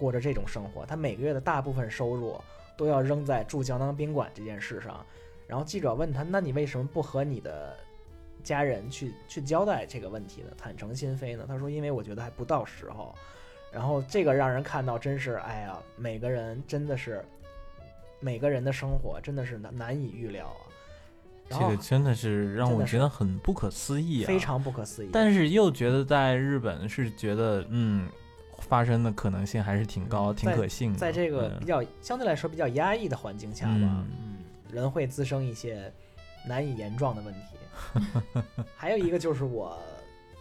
过着这种生活。他每个月的大部分收入都要扔在住胶囊宾馆这件事上。然后记者问他：“那你为什么不和你的家人去去交代这个问题呢？坦诚心扉呢？”他说：“因为我觉得还不到时候。”然后这个让人看到，真是哎呀，每个人真的是每个人的生活真的是难难以预料啊。
这个真的是让我觉得很不可思议啊，
非常不可思议。
但是又觉得在日本是觉得嗯，发生的可能性还是挺高，
嗯
挺可信的。
在这个
嗯
比较相对来说比较压抑的环境下吧，人会滋生一些难以言状的问题。还有一个就是我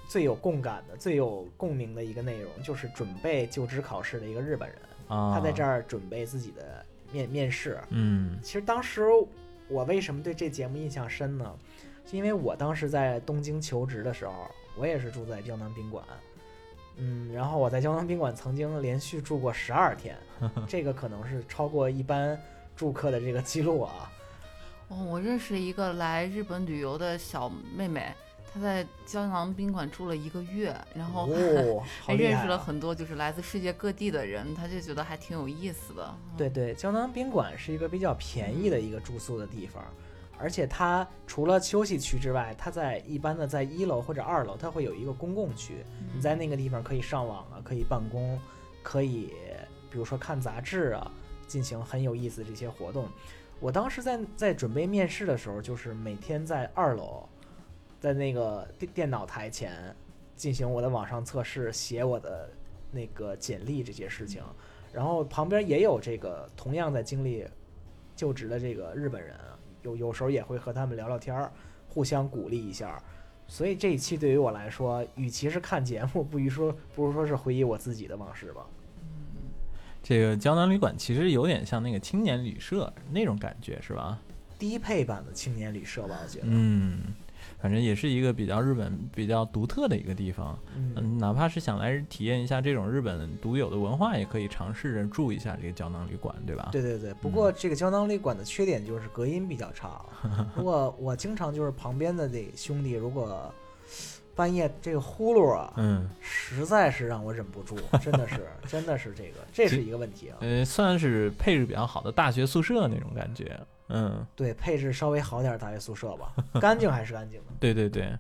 最有共感的、最有共鸣的一个内容，就是准备就职考试的一个日本人，
啊，
他在这儿准备自己的面面试。
嗯
其实当时我为什么对这节目印象深呢？是因为我当时在东京求职的时候，我也是住在胶南宾馆，嗯，然后我在胶囊宾馆曾经连续住过十二天，这个可能是超过一般住客的这个记录啊。
哦，我认识一个来日本旅游的小妹妹，她在胶囊宾馆住了一个月，然后
哦，
还认识了！很多就是来自世界各地的人，她就觉得还挺有意思的。
对对，胶囊宾馆是一个比较便宜的一个住宿的地方，而且它除了休息区之外，它在一般的在一楼或者二楼，它会有一个公共区，你在那个地方可以上网啊，可以办公，可以比如说看杂志啊，进行很有意思的这些活动。我当时在在准备面试的时候，就是每天在二楼，在那个电电脑台前进行我的网上测试，写我的那个简历这些事情，然后旁边也有这个同样在经历就职的这个日本人，有有时候也会和他们聊聊天儿，互相鼓励一下。所以这一期对于我来说，与其是看节目，不如说不如说是回忆我自己的往事吧。
嗯这个胶囊旅馆其实有点像那个青年旅社那种感觉，是吧？
低配版的青年旅社吧，我觉得。
嗯，反正也是一个比较日本比较独特的一个地方。
嗯
嗯，哪怕是想来体验一下这种日本独有的文化，也可以尝试着住一下这个胶囊旅馆，对吧？
对对对，不过这个胶囊旅馆的缺点就是隔音比较差。如果我经常就是旁边的这兄弟，如果半夜这个呼噜啊，
嗯，
实在是让我忍不住，真的是真的是这个，这是一个问题啊。
呃，算是配置比较好的大学宿舍那种感觉。嗯，
对，配置稍微好点儿大学宿舍吧，干净还是干净的。
对对对。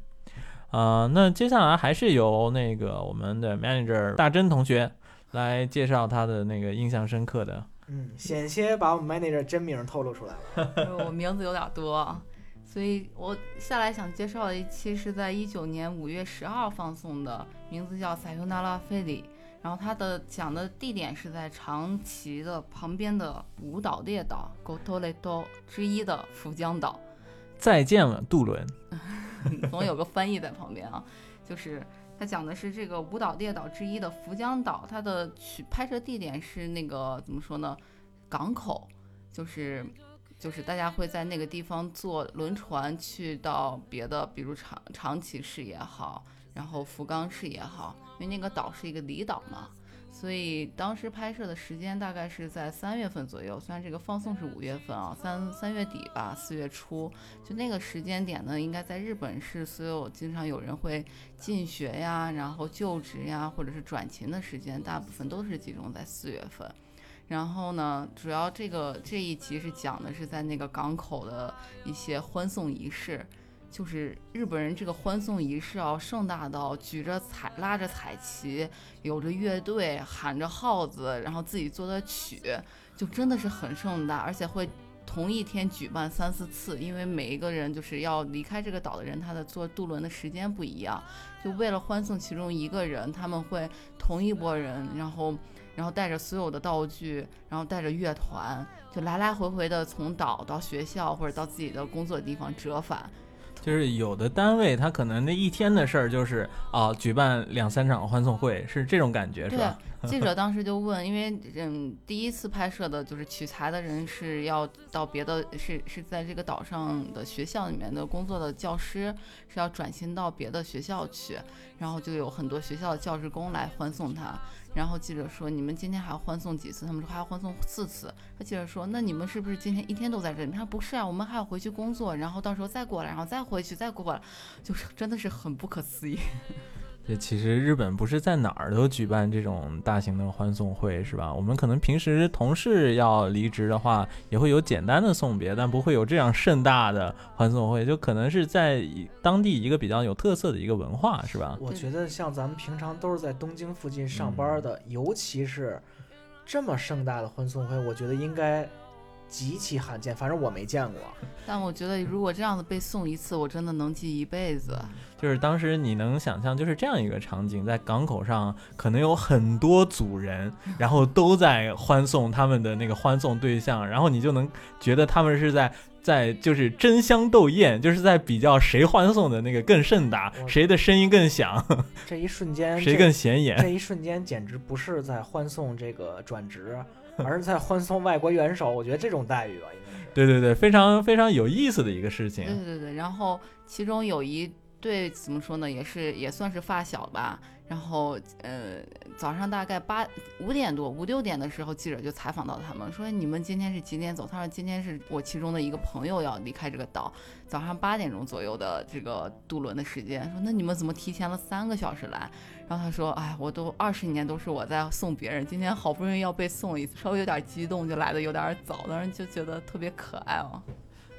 啊、那接下来还是由那个我们的 manager 大真同学来介绍他的那个印象深刻的。
嗯，险些把我们 manager 真名透露出来了。
因为我名字有点多，啊所以我下来想介绍的一期是在一九年五月十号放送的，名字叫《塞尤纳拉菲里》。然后它的讲的地点是在长崎的旁边的五岛列岛 g o t o l e t o 之一的福江岛。
再见了，渡轮。
总有个翻译在旁边啊，就是它讲的是这个五岛列岛之一的福江岛，它的取拍摄地点是那个怎么说呢？港口，就是就是大家会在那个地方坐轮船去到别的，比如长长崎市也好，然后福冈市也好，因为那个岛是一个离岛嘛。所以当时拍摄的时间大概是在三月份左右，虽然这个放送是五月份啊，三三月底吧，四月初，就那个时间点呢，应该在日本是所有经常有人会进学呀，然后就职呀，或者是转勤的时间，大部分都是集中在四月份。然后呢，主要这个这一集是讲的是在那个港口的一些欢送仪式，就是日本人这个欢送仪式啊，盛大到举着彩拉着彩旗，有着乐队喊着号子，然后自己做的曲，就真的是很盛大，而且会同一天举办三四次，因为每一个人就是要离开这个岛的人，他的坐渡轮的时间不一样，就为了欢送其中一个人，他们会同一拨人，然后然后带着所有的道具，然后带着乐团，就来来回回的从岛到学校或者到自己的工作地方折返。
就是有的单位他可能那一天的事儿就是啊，举办两三场欢送会，是这种感觉是
对
吧？，
记者当时就问，因为嗯，第一次拍摄的就是取材的人是要到别的，是是在这个岛上的学校里面的工作的教师，是要转型到别的学校去，然后就有很多学校的教职工来欢送他。然后记者说：“你们今天还要欢送几次？”他们说还要欢送四次。他记者说：“那你们是不是今天一天都在这里？”他说：“不是啊，我们还要回去工作，然后到时候再过来，然后再回去，再过来，就是真的是很不可思议。”
这其实日本不是在哪儿都举办这种大型的欢送会，是吧？我们可能平时同事要离职的话，也会有简单的送别，但不会有这样盛大的欢送会，就可能是在当地一个比较有特色的一个文化，是吧？
我觉得像咱们平常都是在东京附近上班的，尤其是这么盛大的欢送会，我觉得应该极其罕见，反正我没见过。
但我觉得如果这样子被送一次，我真的能记一辈子。
就是当时你能想象，就是这样一个场景，在港口上可能有很多组人，然后都在欢送他们的那个欢送对象，然后你就能觉得他们是在在就是争相斗艳，就是在比较谁欢送的那个更盛大，谁的声音更响，
这一瞬间，
谁更显眼。
这一瞬间简直不是在欢送这个转职，而是在欢送外国元首。我觉得这种待遇吧，应该是。
对对对，非常非常有意思的一个事情。
对对对，然后其中有一对怎么说呢，也是也算是发小吧。然后呃，早上大概八五点多五六点的时候，记者就采访到他们，说你们今天是几点走？他说今天是我其中的一个朋友要离开这个岛，早上八点钟左右的这个渡轮的时间。说那你们怎么提前了三个小时来？然后他说，哎，我都二十年都是我在送别人，今天好不容易要被送一次，稍微有点激动，就来的有点早，当时就觉得特别可爱哦。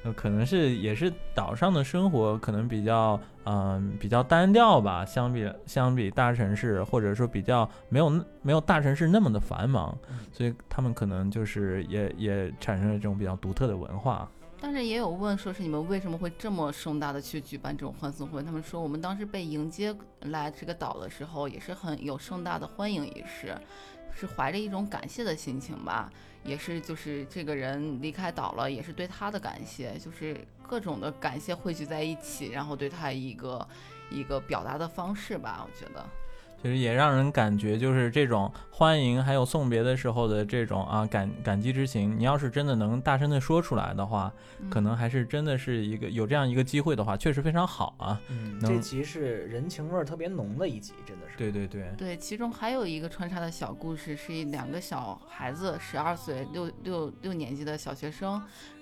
呃，可能是也是岛上的生活可能比较嗯、比较单调吧，相比相比大城市，或者说比较没有没有大城市那么的繁忙，
嗯
所以他们可能就是也也产生了这种比较独特的文化。
但是也有问说是你们为什么会这么盛大的去举办这种欢送会？他们说我们当时被迎接来这个岛的时候，也是很有盛大的欢迎仪式，是怀着一种感谢的心情吧，也是就是这个人离开岛了，也是对他的感谢，就是各种的感谢汇聚在一起，然后对他一个一个表达的方式吧，我觉得。
其实也让人感觉，就是这种欢迎还有送别的时候的这种啊感感激之情，你要是真的能大声的说出来的话，可能还是真的是一个有这样一个机会的话，确实非常好啊。
嗯，这集是人情味儿特别浓的一集，真的是。
对对对，
对，其中还有一个穿插的小故事，是一两个小孩子，十二岁六六六年级的小学生，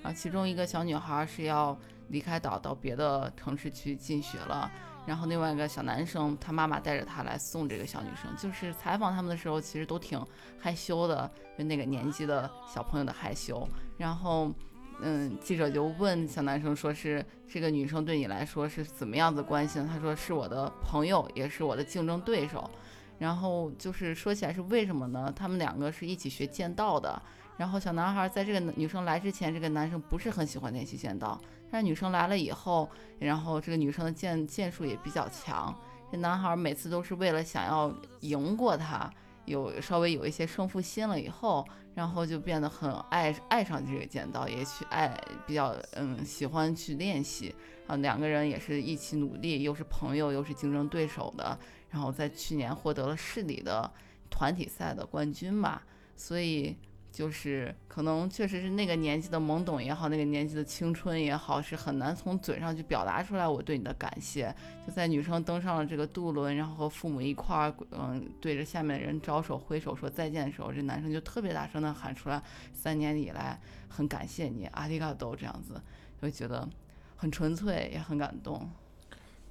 然后其中一个小女孩是要离开岛到别的城市去进学了，然后另外一个小男生，他妈妈带着他来送这个小女生。就是采访他们的时候，其实都挺害羞的，就那个年纪的小朋友的害羞。然后，嗯，记者就问小男生说是这个女生对你来说是怎么样子关系？他说是我的朋友，也是我的竞争对手。然后就是说起来是为什么呢？他们两个是一起学剑道的。然后小男孩在这个女生来之前，这个男生不是很喜欢练习剑道，但是女生来了以后，然后这个女生的剑剑术也比较强。这男孩每次都是为了想要赢过她，有稍微有一些胜负心了以后，然后就变得很爱爱上这个剑道，也去爱比较嗯喜欢去练习。啊，两个人也是一起努力，又是朋友，又是竞争对手的。然后在去年获得了市里的团体赛的冠军吧，所以就是可能确实是那个年纪的懵懂也好，那个年纪的青春也好，是很难从嘴上去表达出来我对你的感谢。就在女生登上了这个渡轮，然后和父母一块儿，嗯，对着下面的人招手挥手说再见的时候，这男生就特别大声的喊出来：“三年以来很感谢你，阿里嘎多”这样子，就觉得很纯粹，也很感动。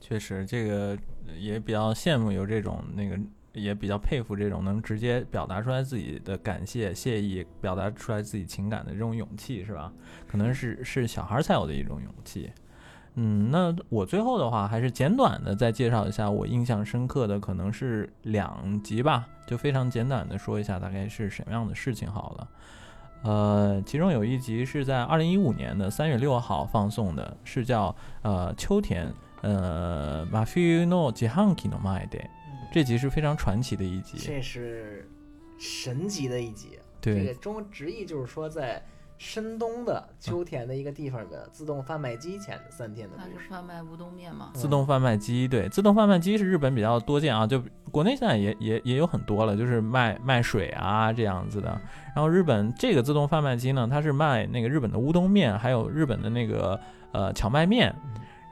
确实这个也比较羡慕有这种那个，也比较佩服这种能直接表达出来自己的感谢、谢意，表达出来自己情感的这种勇气，是吧？可能是是小孩才有的一种勇气。嗯，那我最后的话还是简短的再介绍一下我印象深刻的，可能是两集吧，就非常简短的说一下大概是什么样的事情好了。呃，其中有一集是在二零一五年的三月六号放送的，是叫呃秋田呃马菲诺吉汉基诺麦的，这集是非常传奇的一集。
这是神级的一集。这
对
个中直译就是说，在深冬的秋田的一个地方的自动贩卖机前的三天的
他是
故事。
贩卖乌冬面吗？
自动贩卖机，对，自动贩卖机是日本比较多见啊，就国内现在也也也有很多了，就是卖卖水啊这样子的。然后日本这个自动贩卖机呢，它是卖那个日本的乌冬面，还有日本的那个呃荞麦面。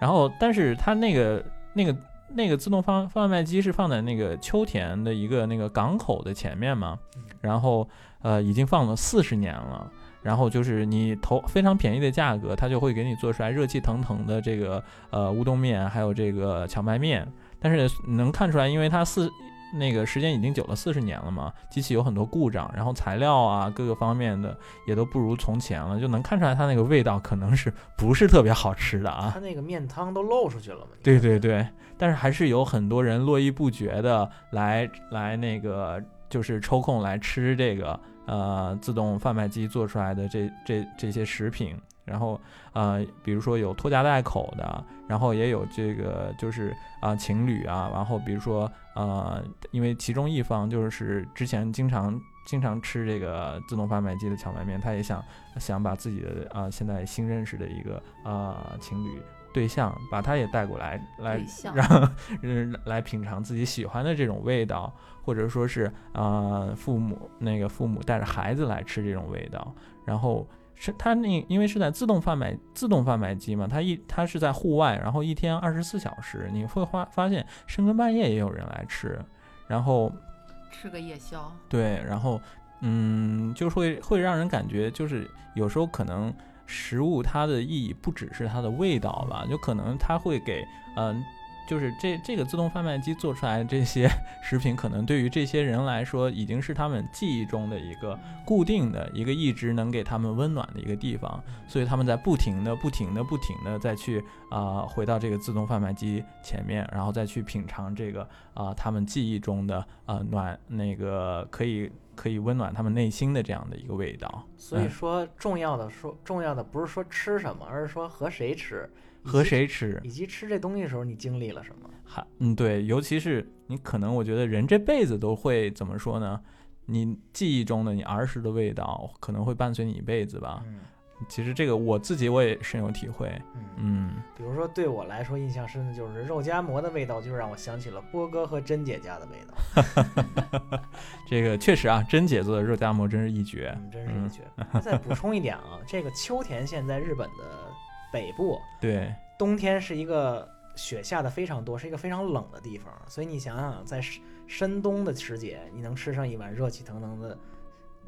然后，但是它那个那个那个自动贩贩卖机是放在那个秋田的一个那个港口的前面嘛，然后呃已经放了四十年了。然后就是你投非常便宜的价格，它就会给你做出来热气腾腾的这个呃乌冬面，还有这个荞麦面。但是能看出来，因为它四那个时间已经久了四十年了嘛，机器有很多故障，然后材料啊各个方面的也都不如从前了，就能看出来它那个味道可能是不是特别好吃的啊。
它那个面汤都漏出去了嘛？
对对对，但是还是有很多人络绎不绝的来来那个就是抽空来吃这个呃自动贩卖机做出来的这这这些食品，然后呃比如说有拖家带口的，然后也有这个就是啊、情侣啊，然后比如说呃因为其中一方就是之前经常。经常吃这个自动贩卖机的荞麦面，他也想想把自己的啊、现在新认识的一个啊、情侣对象，把他也带过来，来让人来品尝自己喜欢的这种味道，或者说是啊、父母那个父母带着孩子来吃这种味道，然后是他那因为是在自动贩卖自动贩卖机嘛，它一它是在户外，然后一天二十四小时，你会发发现深更半夜也有人来吃，然后
吃个夜宵，
对，然后嗯，就会会让人感觉就是有时候可能食物它的意义不只是它的味道吧，就可能它会给嗯、就是这这个自动贩卖机做出来的这些 食品，可能对于这些人来说，已经是他们记忆中的一个固定的一个一直能给他们温暖的一个地方，所以他们在不停的、不停的、不停的再去啊、回到这个自动贩卖机前面，然后再去品尝这个啊、他们记忆中的啊、暖那个可以可以温暖他们内心的这样的一个味道。
所以
嗯
说重要的说重要的不是说吃什么，而是说和谁吃，以
和谁吃？
以及吃这东西的时候你经历了什么。
还嗯对，尤其是你可能我觉得人这辈子都会怎么说呢？你记忆中的你儿时的味道可能会伴随你一辈子吧。
嗯
其实这个我自己我也深有体会。
嗯，
嗯，
比如说对我来说印象深的就是肉夹馍的味道，就让我想起了波哥和珍姐家的味道。
这个确实啊，珍姐做的肉夹馍真是一绝。
嗯，真是一绝。再补充一点啊，这个秋田县在日本的北部，
对，
冬天是一个雪下的非常多，是一个非常冷的地方，所以你想想，在深深冬的时节，你能吃上一碗热气腾腾的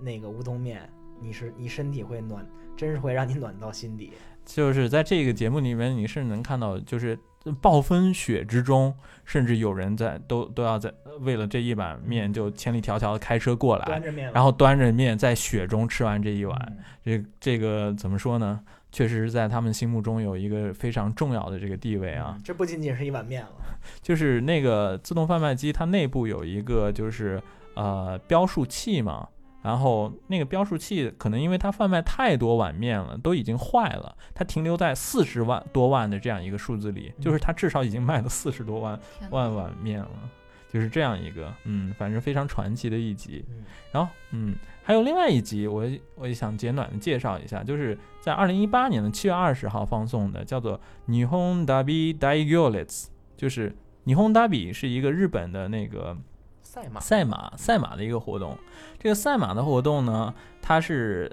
那个乌冬面，你是你身体会暖，真是会让你暖到心底。
就是在这个节目里面，你是能看到，就是暴风雪之中，甚至有人在都都要在为了这一碗面就千里迢迢的开车过来，然后端着面在雪中吃完这一碗。
嗯
这这个怎么说呢？确实是在他们心目中有一个非常重要的这个地位啊。
嗯这不仅仅是一碗面了。
就是那个自动贩卖机，它内部有一个就是呃标数器嘛，然后那个标数器可能因为它贩卖太多碗面了，都已经坏了，它停留在四十万多万的这样一个数字里，就是它至少已经卖了四十多万万碗面了。就是这样一个，嗯，反正非常传奇的一集。
嗯
然后，嗯，还有另外一集，我也我也想简短的介绍一下，就是在二零一八年的七月二十号放送的，叫做《霓虹 Derby d i g o l e t s 就是霓虹 Derby 是一个日本的那个
赛马，
赛马赛马的一个活动。这个赛马的活动呢，它是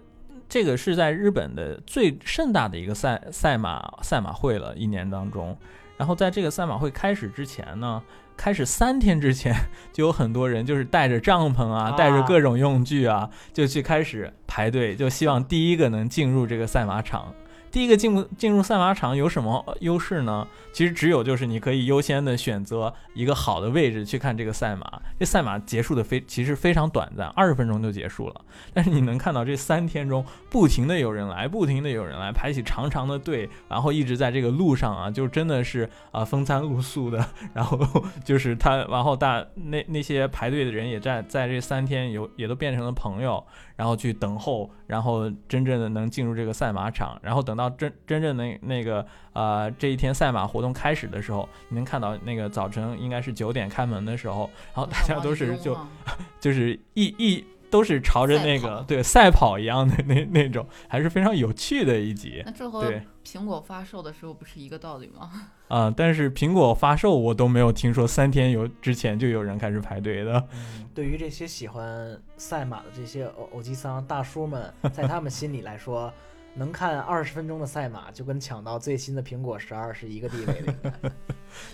这个是在日本的最盛大的一个赛赛马赛马会了，一年当中。然后在这个赛马会开始之前呢，开始三天之前 就有很多人就是带着帐篷啊，
啊
带着各种用具啊，就去开始排队，就希望第一个能进入这个赛马场。第一个进入进入赛马场有什么优势呢？其实只有就是你可以优先的选择一个好的位置去看这个赛马。这赛马结束的非其实非常短暂，二十分钟就结束了。但是你能看到这三天中不停的有人来，不停的有人来，排起长长的队，然后一直在这个路上啊，就真的是啊、风餐露宿的。然后就是他，然后大那那些排队的人也在在这三天有也都变成了朋友，然后去等候，然后真正的能进入这个赛马场，然后等到真真正的那个呃这一天赛马活动开始的时候，你能看到那个早晨应该是九点开门的时候，然后大家都是就 就是一一都是朝着那个对赛跑一样的那那种，还是非常有趣的一集
那这和苹果发售的时候不是一个道理吗？
啊、但是苹果发售我都没有听说三天有之前就有人开始排队的。
嗯，对于这些喜欢赛马的这些欧欧吉桑大叔们，在他们心里来说，能看二十分钟的赛马，就跟抢到最新的苹果十二是一个地位的。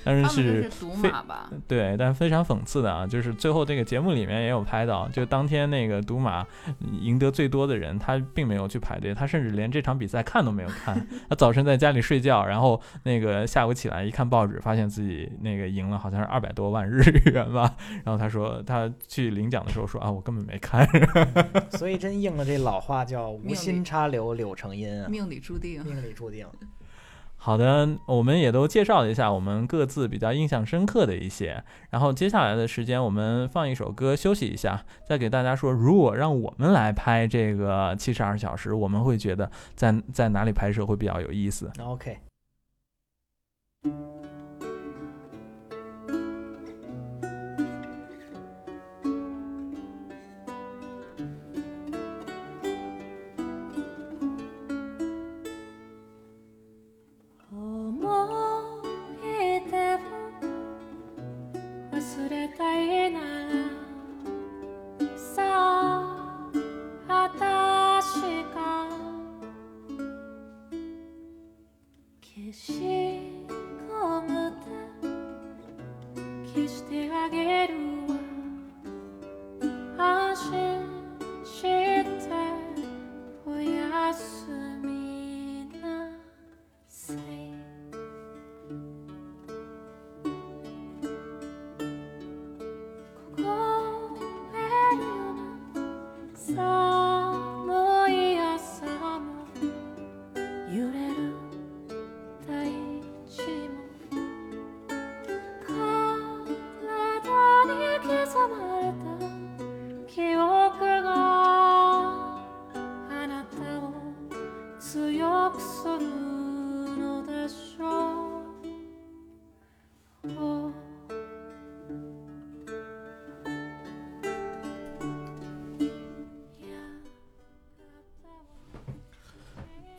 但是
是赌马吧？
对，但非常讽刺的啊，就是最后这个节目里面也有拍到，就当天那个赌马赢得最多的人，他并没有去排队，他甚至连这场比赛看都没有看。他早晨在家里睡觉，然后那个下午起来一看报纸，发现自己那个赢了，好像是二百多万日元吧。然后他说他去领奖的时候说啊，我根本没看。
所以真应了这老话叫“无心插柳柳成荫”啊，
命里注定。
命里注定。
好的，我们也都介绍了一下我们各自比较印象深刻的一些，然后接下来的时间我们放一首歌休息一下，再给大家说，如果让我们来拍这个七十二小时，我们会觉得在在哪里拍摄会比较有意思。
那 OK，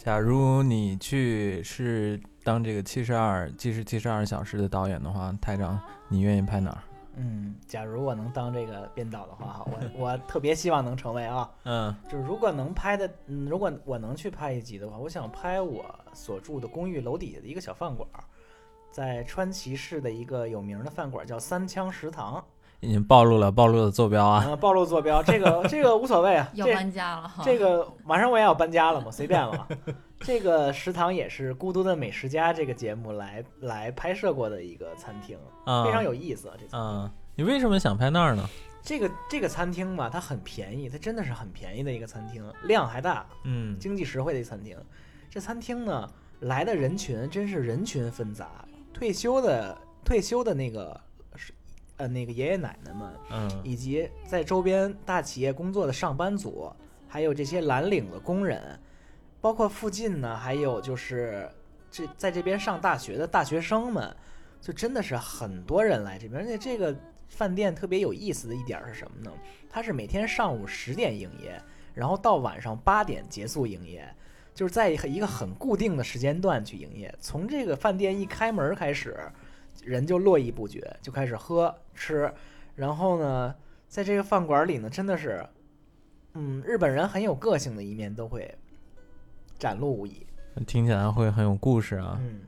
假如你去是当这个七十二计时七十二小时的导演的话，台长，你愿意拍哪儿？
嗯，假如我能当这个编导的话，哈，我我特别希望能成为啊，
嗯
就是如果能拍的，嗯，如果我能去拍一集的话，我想拍我所住的公寓楼底下的一个小饭馆儿，在川崎市的一个有名的饭馆儿叫三枪食堂，
已经暴露了暴露的坐标啊。
啊，暴露坐标，这个这个无所谓啊，
要
这
搬家了哈。
这个马上我也要搬家了嘛，随便了嘛。这个食堂也是《孤独的美食家》这个节目来来拍摄过的一个餐厅，
啊，
非常有意思啊。这餐厅
嗯，你为什么想拍那儿呢？
这个这个餐厅嘛，它很便宜，它真的是很便宜的一个餐厅，量还大，
嗯
经济实惠的一餐厅。这餐厅呢，来的人群真是人群纷杂，退休的退休的那个是呃那个爷爷奶奶们，
嗯
以及在周边大企业工作的上班族，还有这些蓝领的工人，包括附近呢，还有就是这在这边上大学的大学生们，就真的是很多人来这边。而且这个饭店特别有意思的一点儿是什么呢？它是每天上午十点营业，然后到晚上八点结束营业。就是在一个很固定的时间段去营业，从这个饭店一开门开始，人就络绎不绝，就开始喝吃，然后呢，在这个饭馆里呢，真的是，嗯，日本人很有个性的一面都会展露无遗。
听起来会很有故事啊。
嗯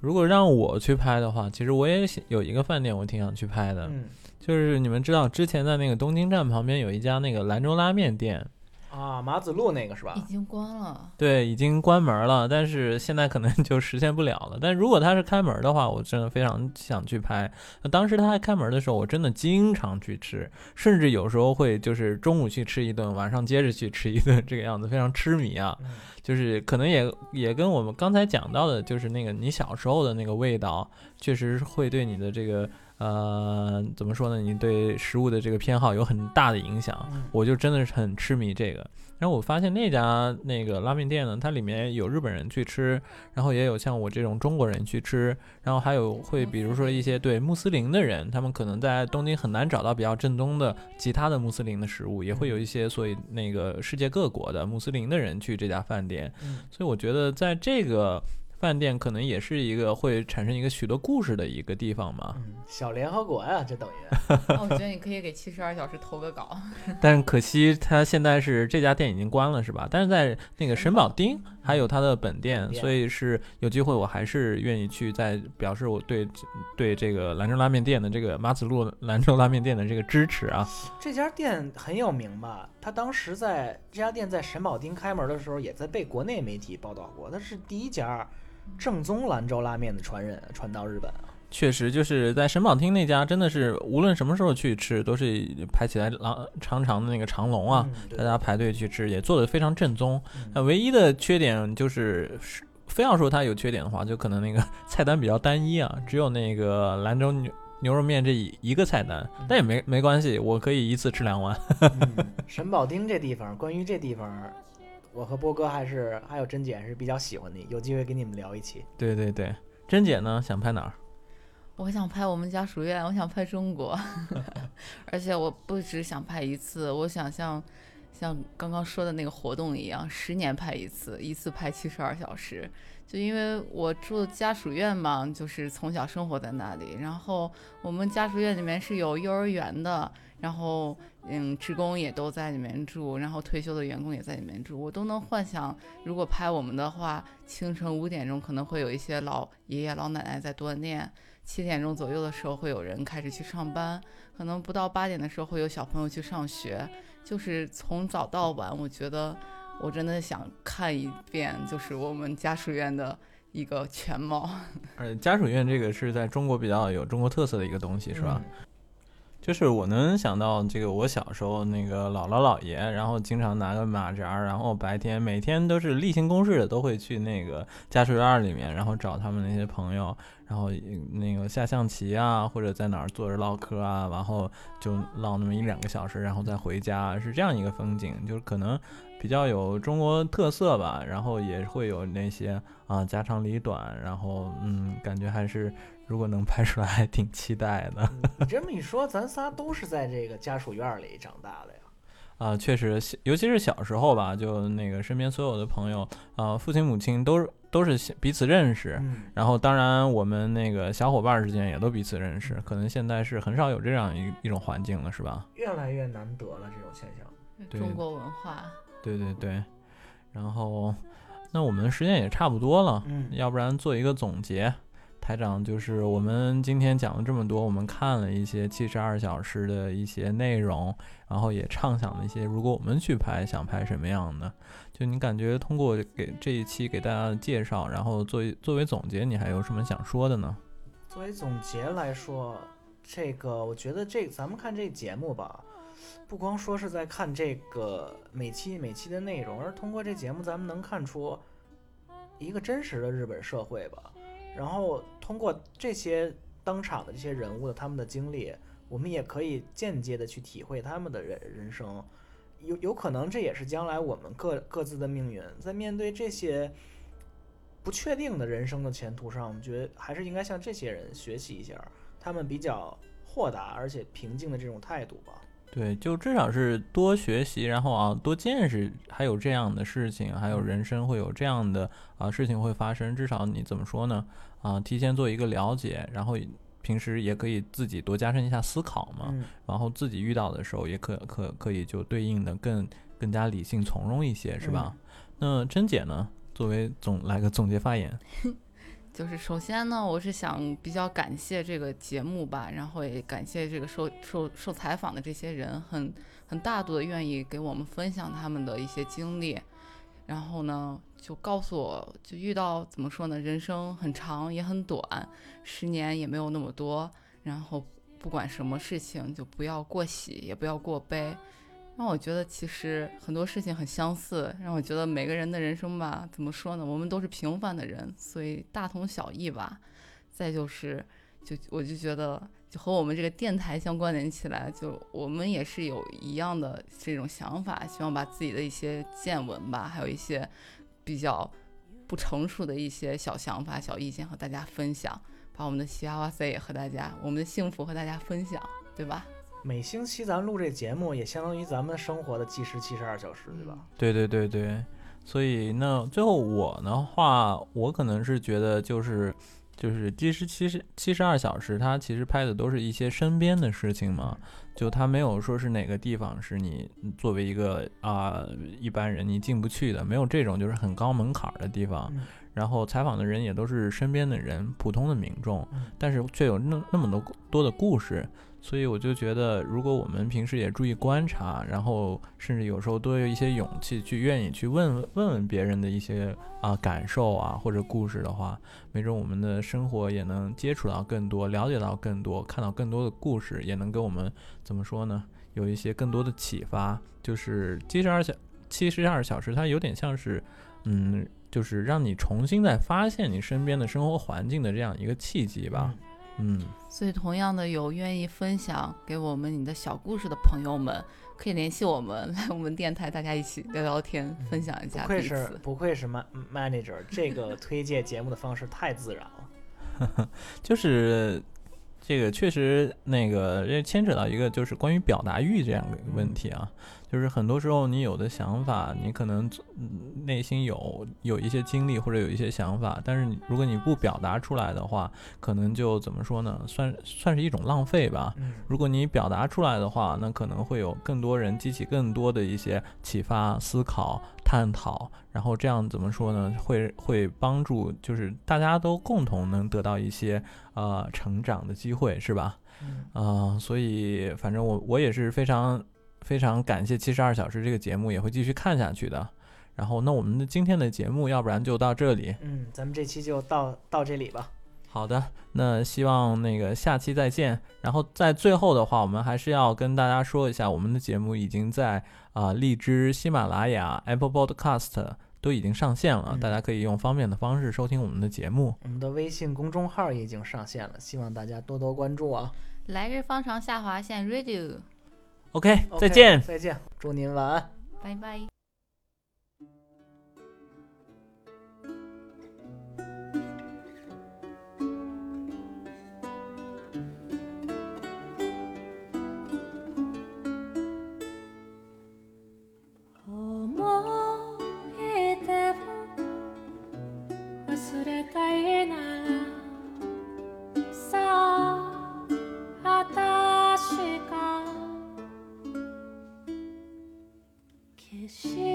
如果让我去拍的话，其实我也想有一个饭店，我挺想去拍的，
嗯
就是你们知道之前在那个东京站旁边有一家那个兰州拉面店，
啊，马子路那个是吧
已？经关了。
对，已经关门了，但是现在可能就实现不了了。但如果它是开门的话，我真的非常想去拍。那当时它还开门的时候，我真的经常去吃，甚至有时候会就是中午去吃一顿，晚上接着去吃一顿，这个样子非常痴迷啊。
嗯
就是可能也也跟我们刚才讲到的，就是那个你小时候的那个味道，确实会对你的这个呃怎么说呢？你对食物的这个偏好有很大的影响。
嗯
我就真的是很痴迷这个。然后我发现那家那个拉面店呢，它里面有日本人去吃，然后也有像我这种中国人去吃，然后还有会比如说一些对穆斯林的人，他们可能在东京很难找到比较正宗的其他的穆斯林的食物，也会有一些所以那个世界各国的穆斯林的人去这家饭店，
嗯
所以我觉得在这个饭店可能也是一个会产生一个许多故事的一个地方嘛。
嗯，小联合国呀，这等于
那 我觉得你可以给七十二小时投个稿。
但可惜它现在是这家店已经关了，是吧？但是在那个沈保町还有它的本店，所以是有机会，我还是愿意去再表示我对对这个兰州拉面店的这个马子路兰州拉面店的这个支持啊。
这家店很有名吧？他当时在这家店在沈保町开门的时候，也在被国内媒体报道过。他是第一家正宗兰州拉面的传人，传到日本啊。
确实，就是在神保町那家，真的是无论什么时候去吃，都是排起来长长长的那个长龙啊，
嗯
大家排队去吃，也做的非常正宗。
嗯
那唯一的缺点就是，是非要说它有缺点的话，就可能那个菜单比较单一啊，只有那个兰州牛牛肉面这一一个菜单，但也没没关系，我可以一次吃两碗。
嗯，神保町这地方，关于这地方，我和波哥还是还有珍姐是比较喜欢的，有机会给你们聊一期。
对对对，珍姐呢想拍哪儿？
我想拍我们家属院，我想拍中国，而且我不只想拍一次，我想像像刚刚说的那个活动一样，十年拍一次，一次拍七十二小时。就因为我住家属院嘛，就是从小生活在那里，然后我们家属院里面是有幼儿园的，然后嗯，职工也都在里面住，然后退休的员工也在里面住，我都能幻想，如果拍我们的话，清晨五点钟可能会有一些老爷爷老奶奶在锻炼。七点钟左右的时候会有人开始去上班，可能不到八点的时候会有小朋友去上学，就是从早到晚，我觉得我真的想看一遍，就是我们家属院的一个全貌。
呃，家属院这个是在中国比较有中国特色的一个东西，是吧？
嗯
就是我能想到这个，我小时候那个姥姥姥爷，然后经常拿个马扎，然后白天每天都是例行公事的，都会去那个家属院里面，然后找他们那些朋友，然后那个下象棋啊，或者在哪儿坐着唠嗑啊，然后就唠那么一两个小时，然后再回家，是这样一个风景，就是可能比较有中国特色吧，然后也会有那些啊家长里短，然后嗯，感觉还是如果能拍出来，还挺期待的。
嗯你这么一说，咱仨都是在这个家属院里长大的呀。
啊、确实，尤其是小时候吧，就那个身边所有的朋友，啊，父亲母亲都是都是彼此认识，
嗯，
然后当然我们那个小伙伴儿之间也都彼此认识，可能现在是很少有这样一一种环境了，是吧？
越来越难得了这种现象。
对
中国文化，
对对对，然后那我们时间也差不多了，
嗯
要不然做一个总结。台长，就是我们今天讲了这么多，我们看了一些七十二小时的一些内容，然后也畅想了一些，如果我们去拍，想拍什么样的？就你感觉通过给这一期给大家的介绍，然后作为作为总结，你还有什么想说的呢？
作为总结来说，这个我觉得这咱们看这节目吧，不光说是在看这个每期每期的内容，而通过这节目，咱们能看出一个真实的日本社会吧。然后通过这些登场的这些人物的他们的经历，我们也可以间接的去体会他们的人人生。有有可能这也是将来我们各各自的命运，在面对这些不确定的人生的前途上，我们觉得还是应该向这些人学习一下，他们比较豁达而且平静的这种态度吧。
对，就至少是多学习，然后啊多见识，还有这样的事情，还有人生会有这样的啊事情会发生。至少你怎么说呢？啊，提前做一个了解，然后平时也可以自己多加深一下思考嘛。
嗯，
然后自己遇到的时候，也可可可以就对应的更更加理性从容一些，是吧？那珍姐呢？作为总来个总结发言。
就是首先呢，我是想比较感谢这个节目吧，然后也感谢这个受受受采访的这些人，很很大度的愿意给我们分享他们的一些经历，然后呢，就告诉我就遇到怎么说呢，人生很长也很短，十年也没有那么多，然后不管什么事情就不要过喜，也不要过悲。让我觉得其实很多事情很相似，让我觉得每个人的人生吧，怎么说呢？我们都是平凡的人，所以大同小异吧。再就是，就我就觉得，就和我们这个电台相关联起来，就我们也是有一样的这种想法，希望把自己的一些见闻吧，还有一些比较不成熟的一些小想法、小意见和大家分享，把我们的喜哇哇塞也和大家，我们的幸福和大家分享，对吧？
每星期咱们录这节目，也相当于咱们生活的计时七十二小时，对吧？
对对对对，所以那最后我的话，我可能是觉得就是就是其实七十七十二小时，它其实拍的都是一些身边的事情嘛，就它没有说是哪个地方是你作为一个啊、一般人你进不去的，没有这种就是很高门槛儿的地方。
嗯
然后采访的人也都是身边的人，普通的民众
嗯，
但是却有那那么多多的故事，所以我就觉得，如果我们平时也注意观察，然后甚至有时候多有一些勇气去愿意去问问问别人的一些啊、感受啊或者故事的话，没准我们的生活也能接触到更多，了解到更多，看到更多的故事，也能给我们怎么说呢？有一些更多的启发。就是七十二小七十二小时，它有点像是，嗯，就是让你重新再发现你身边的生活环境的这样一个契机吧。
所以，同样的，有愿意分享给我们你的小故事的朋友们，可以联系我们，来我们电台，大家一起聊聊天，分享一下不
愧是。不愧是 man manager，这个推荐节目的方式太自然了。
就是这个确实那个这牵扯到一个就是关于表达欲这样的一个问题啊，就是很多时候你有的想法，你可能嗯内心有有一些经历或者有一些想法，但是你如果你不表达出来的话，可能就怎么说呢，算算是一种浪费吧。
嗯
如果你表达出来的话，那可能会有更多人激起更多的一些启发、思考、探讨，然后这样怎么说呢？会会帮助，就是大家都共同能得到一些呃成长的机会，是吧？
嗯
啊、所以反正我我也是非常非常感谢《七十二小时》这个节目，也会继续看下去的。然后，那我们的今天的节目，要不然就到这里。
嗯，咱们这期就到到这里吧。
好的，那希望那个下期再见。然后在最后的话，我们还是要跟大家说一下，我们的节目已经在啊、荔枝、喜马拉雅、Apple Podcast 都已经上线了，
嗯
大家可以用方便的方式收听我们的节目。
我们的微信公众号也已经上线了，希望大家多多关注啊。
来日方长下划线 Radio，
OK，OK，
再见。
再见，祝您晚安。
拜拜。
心。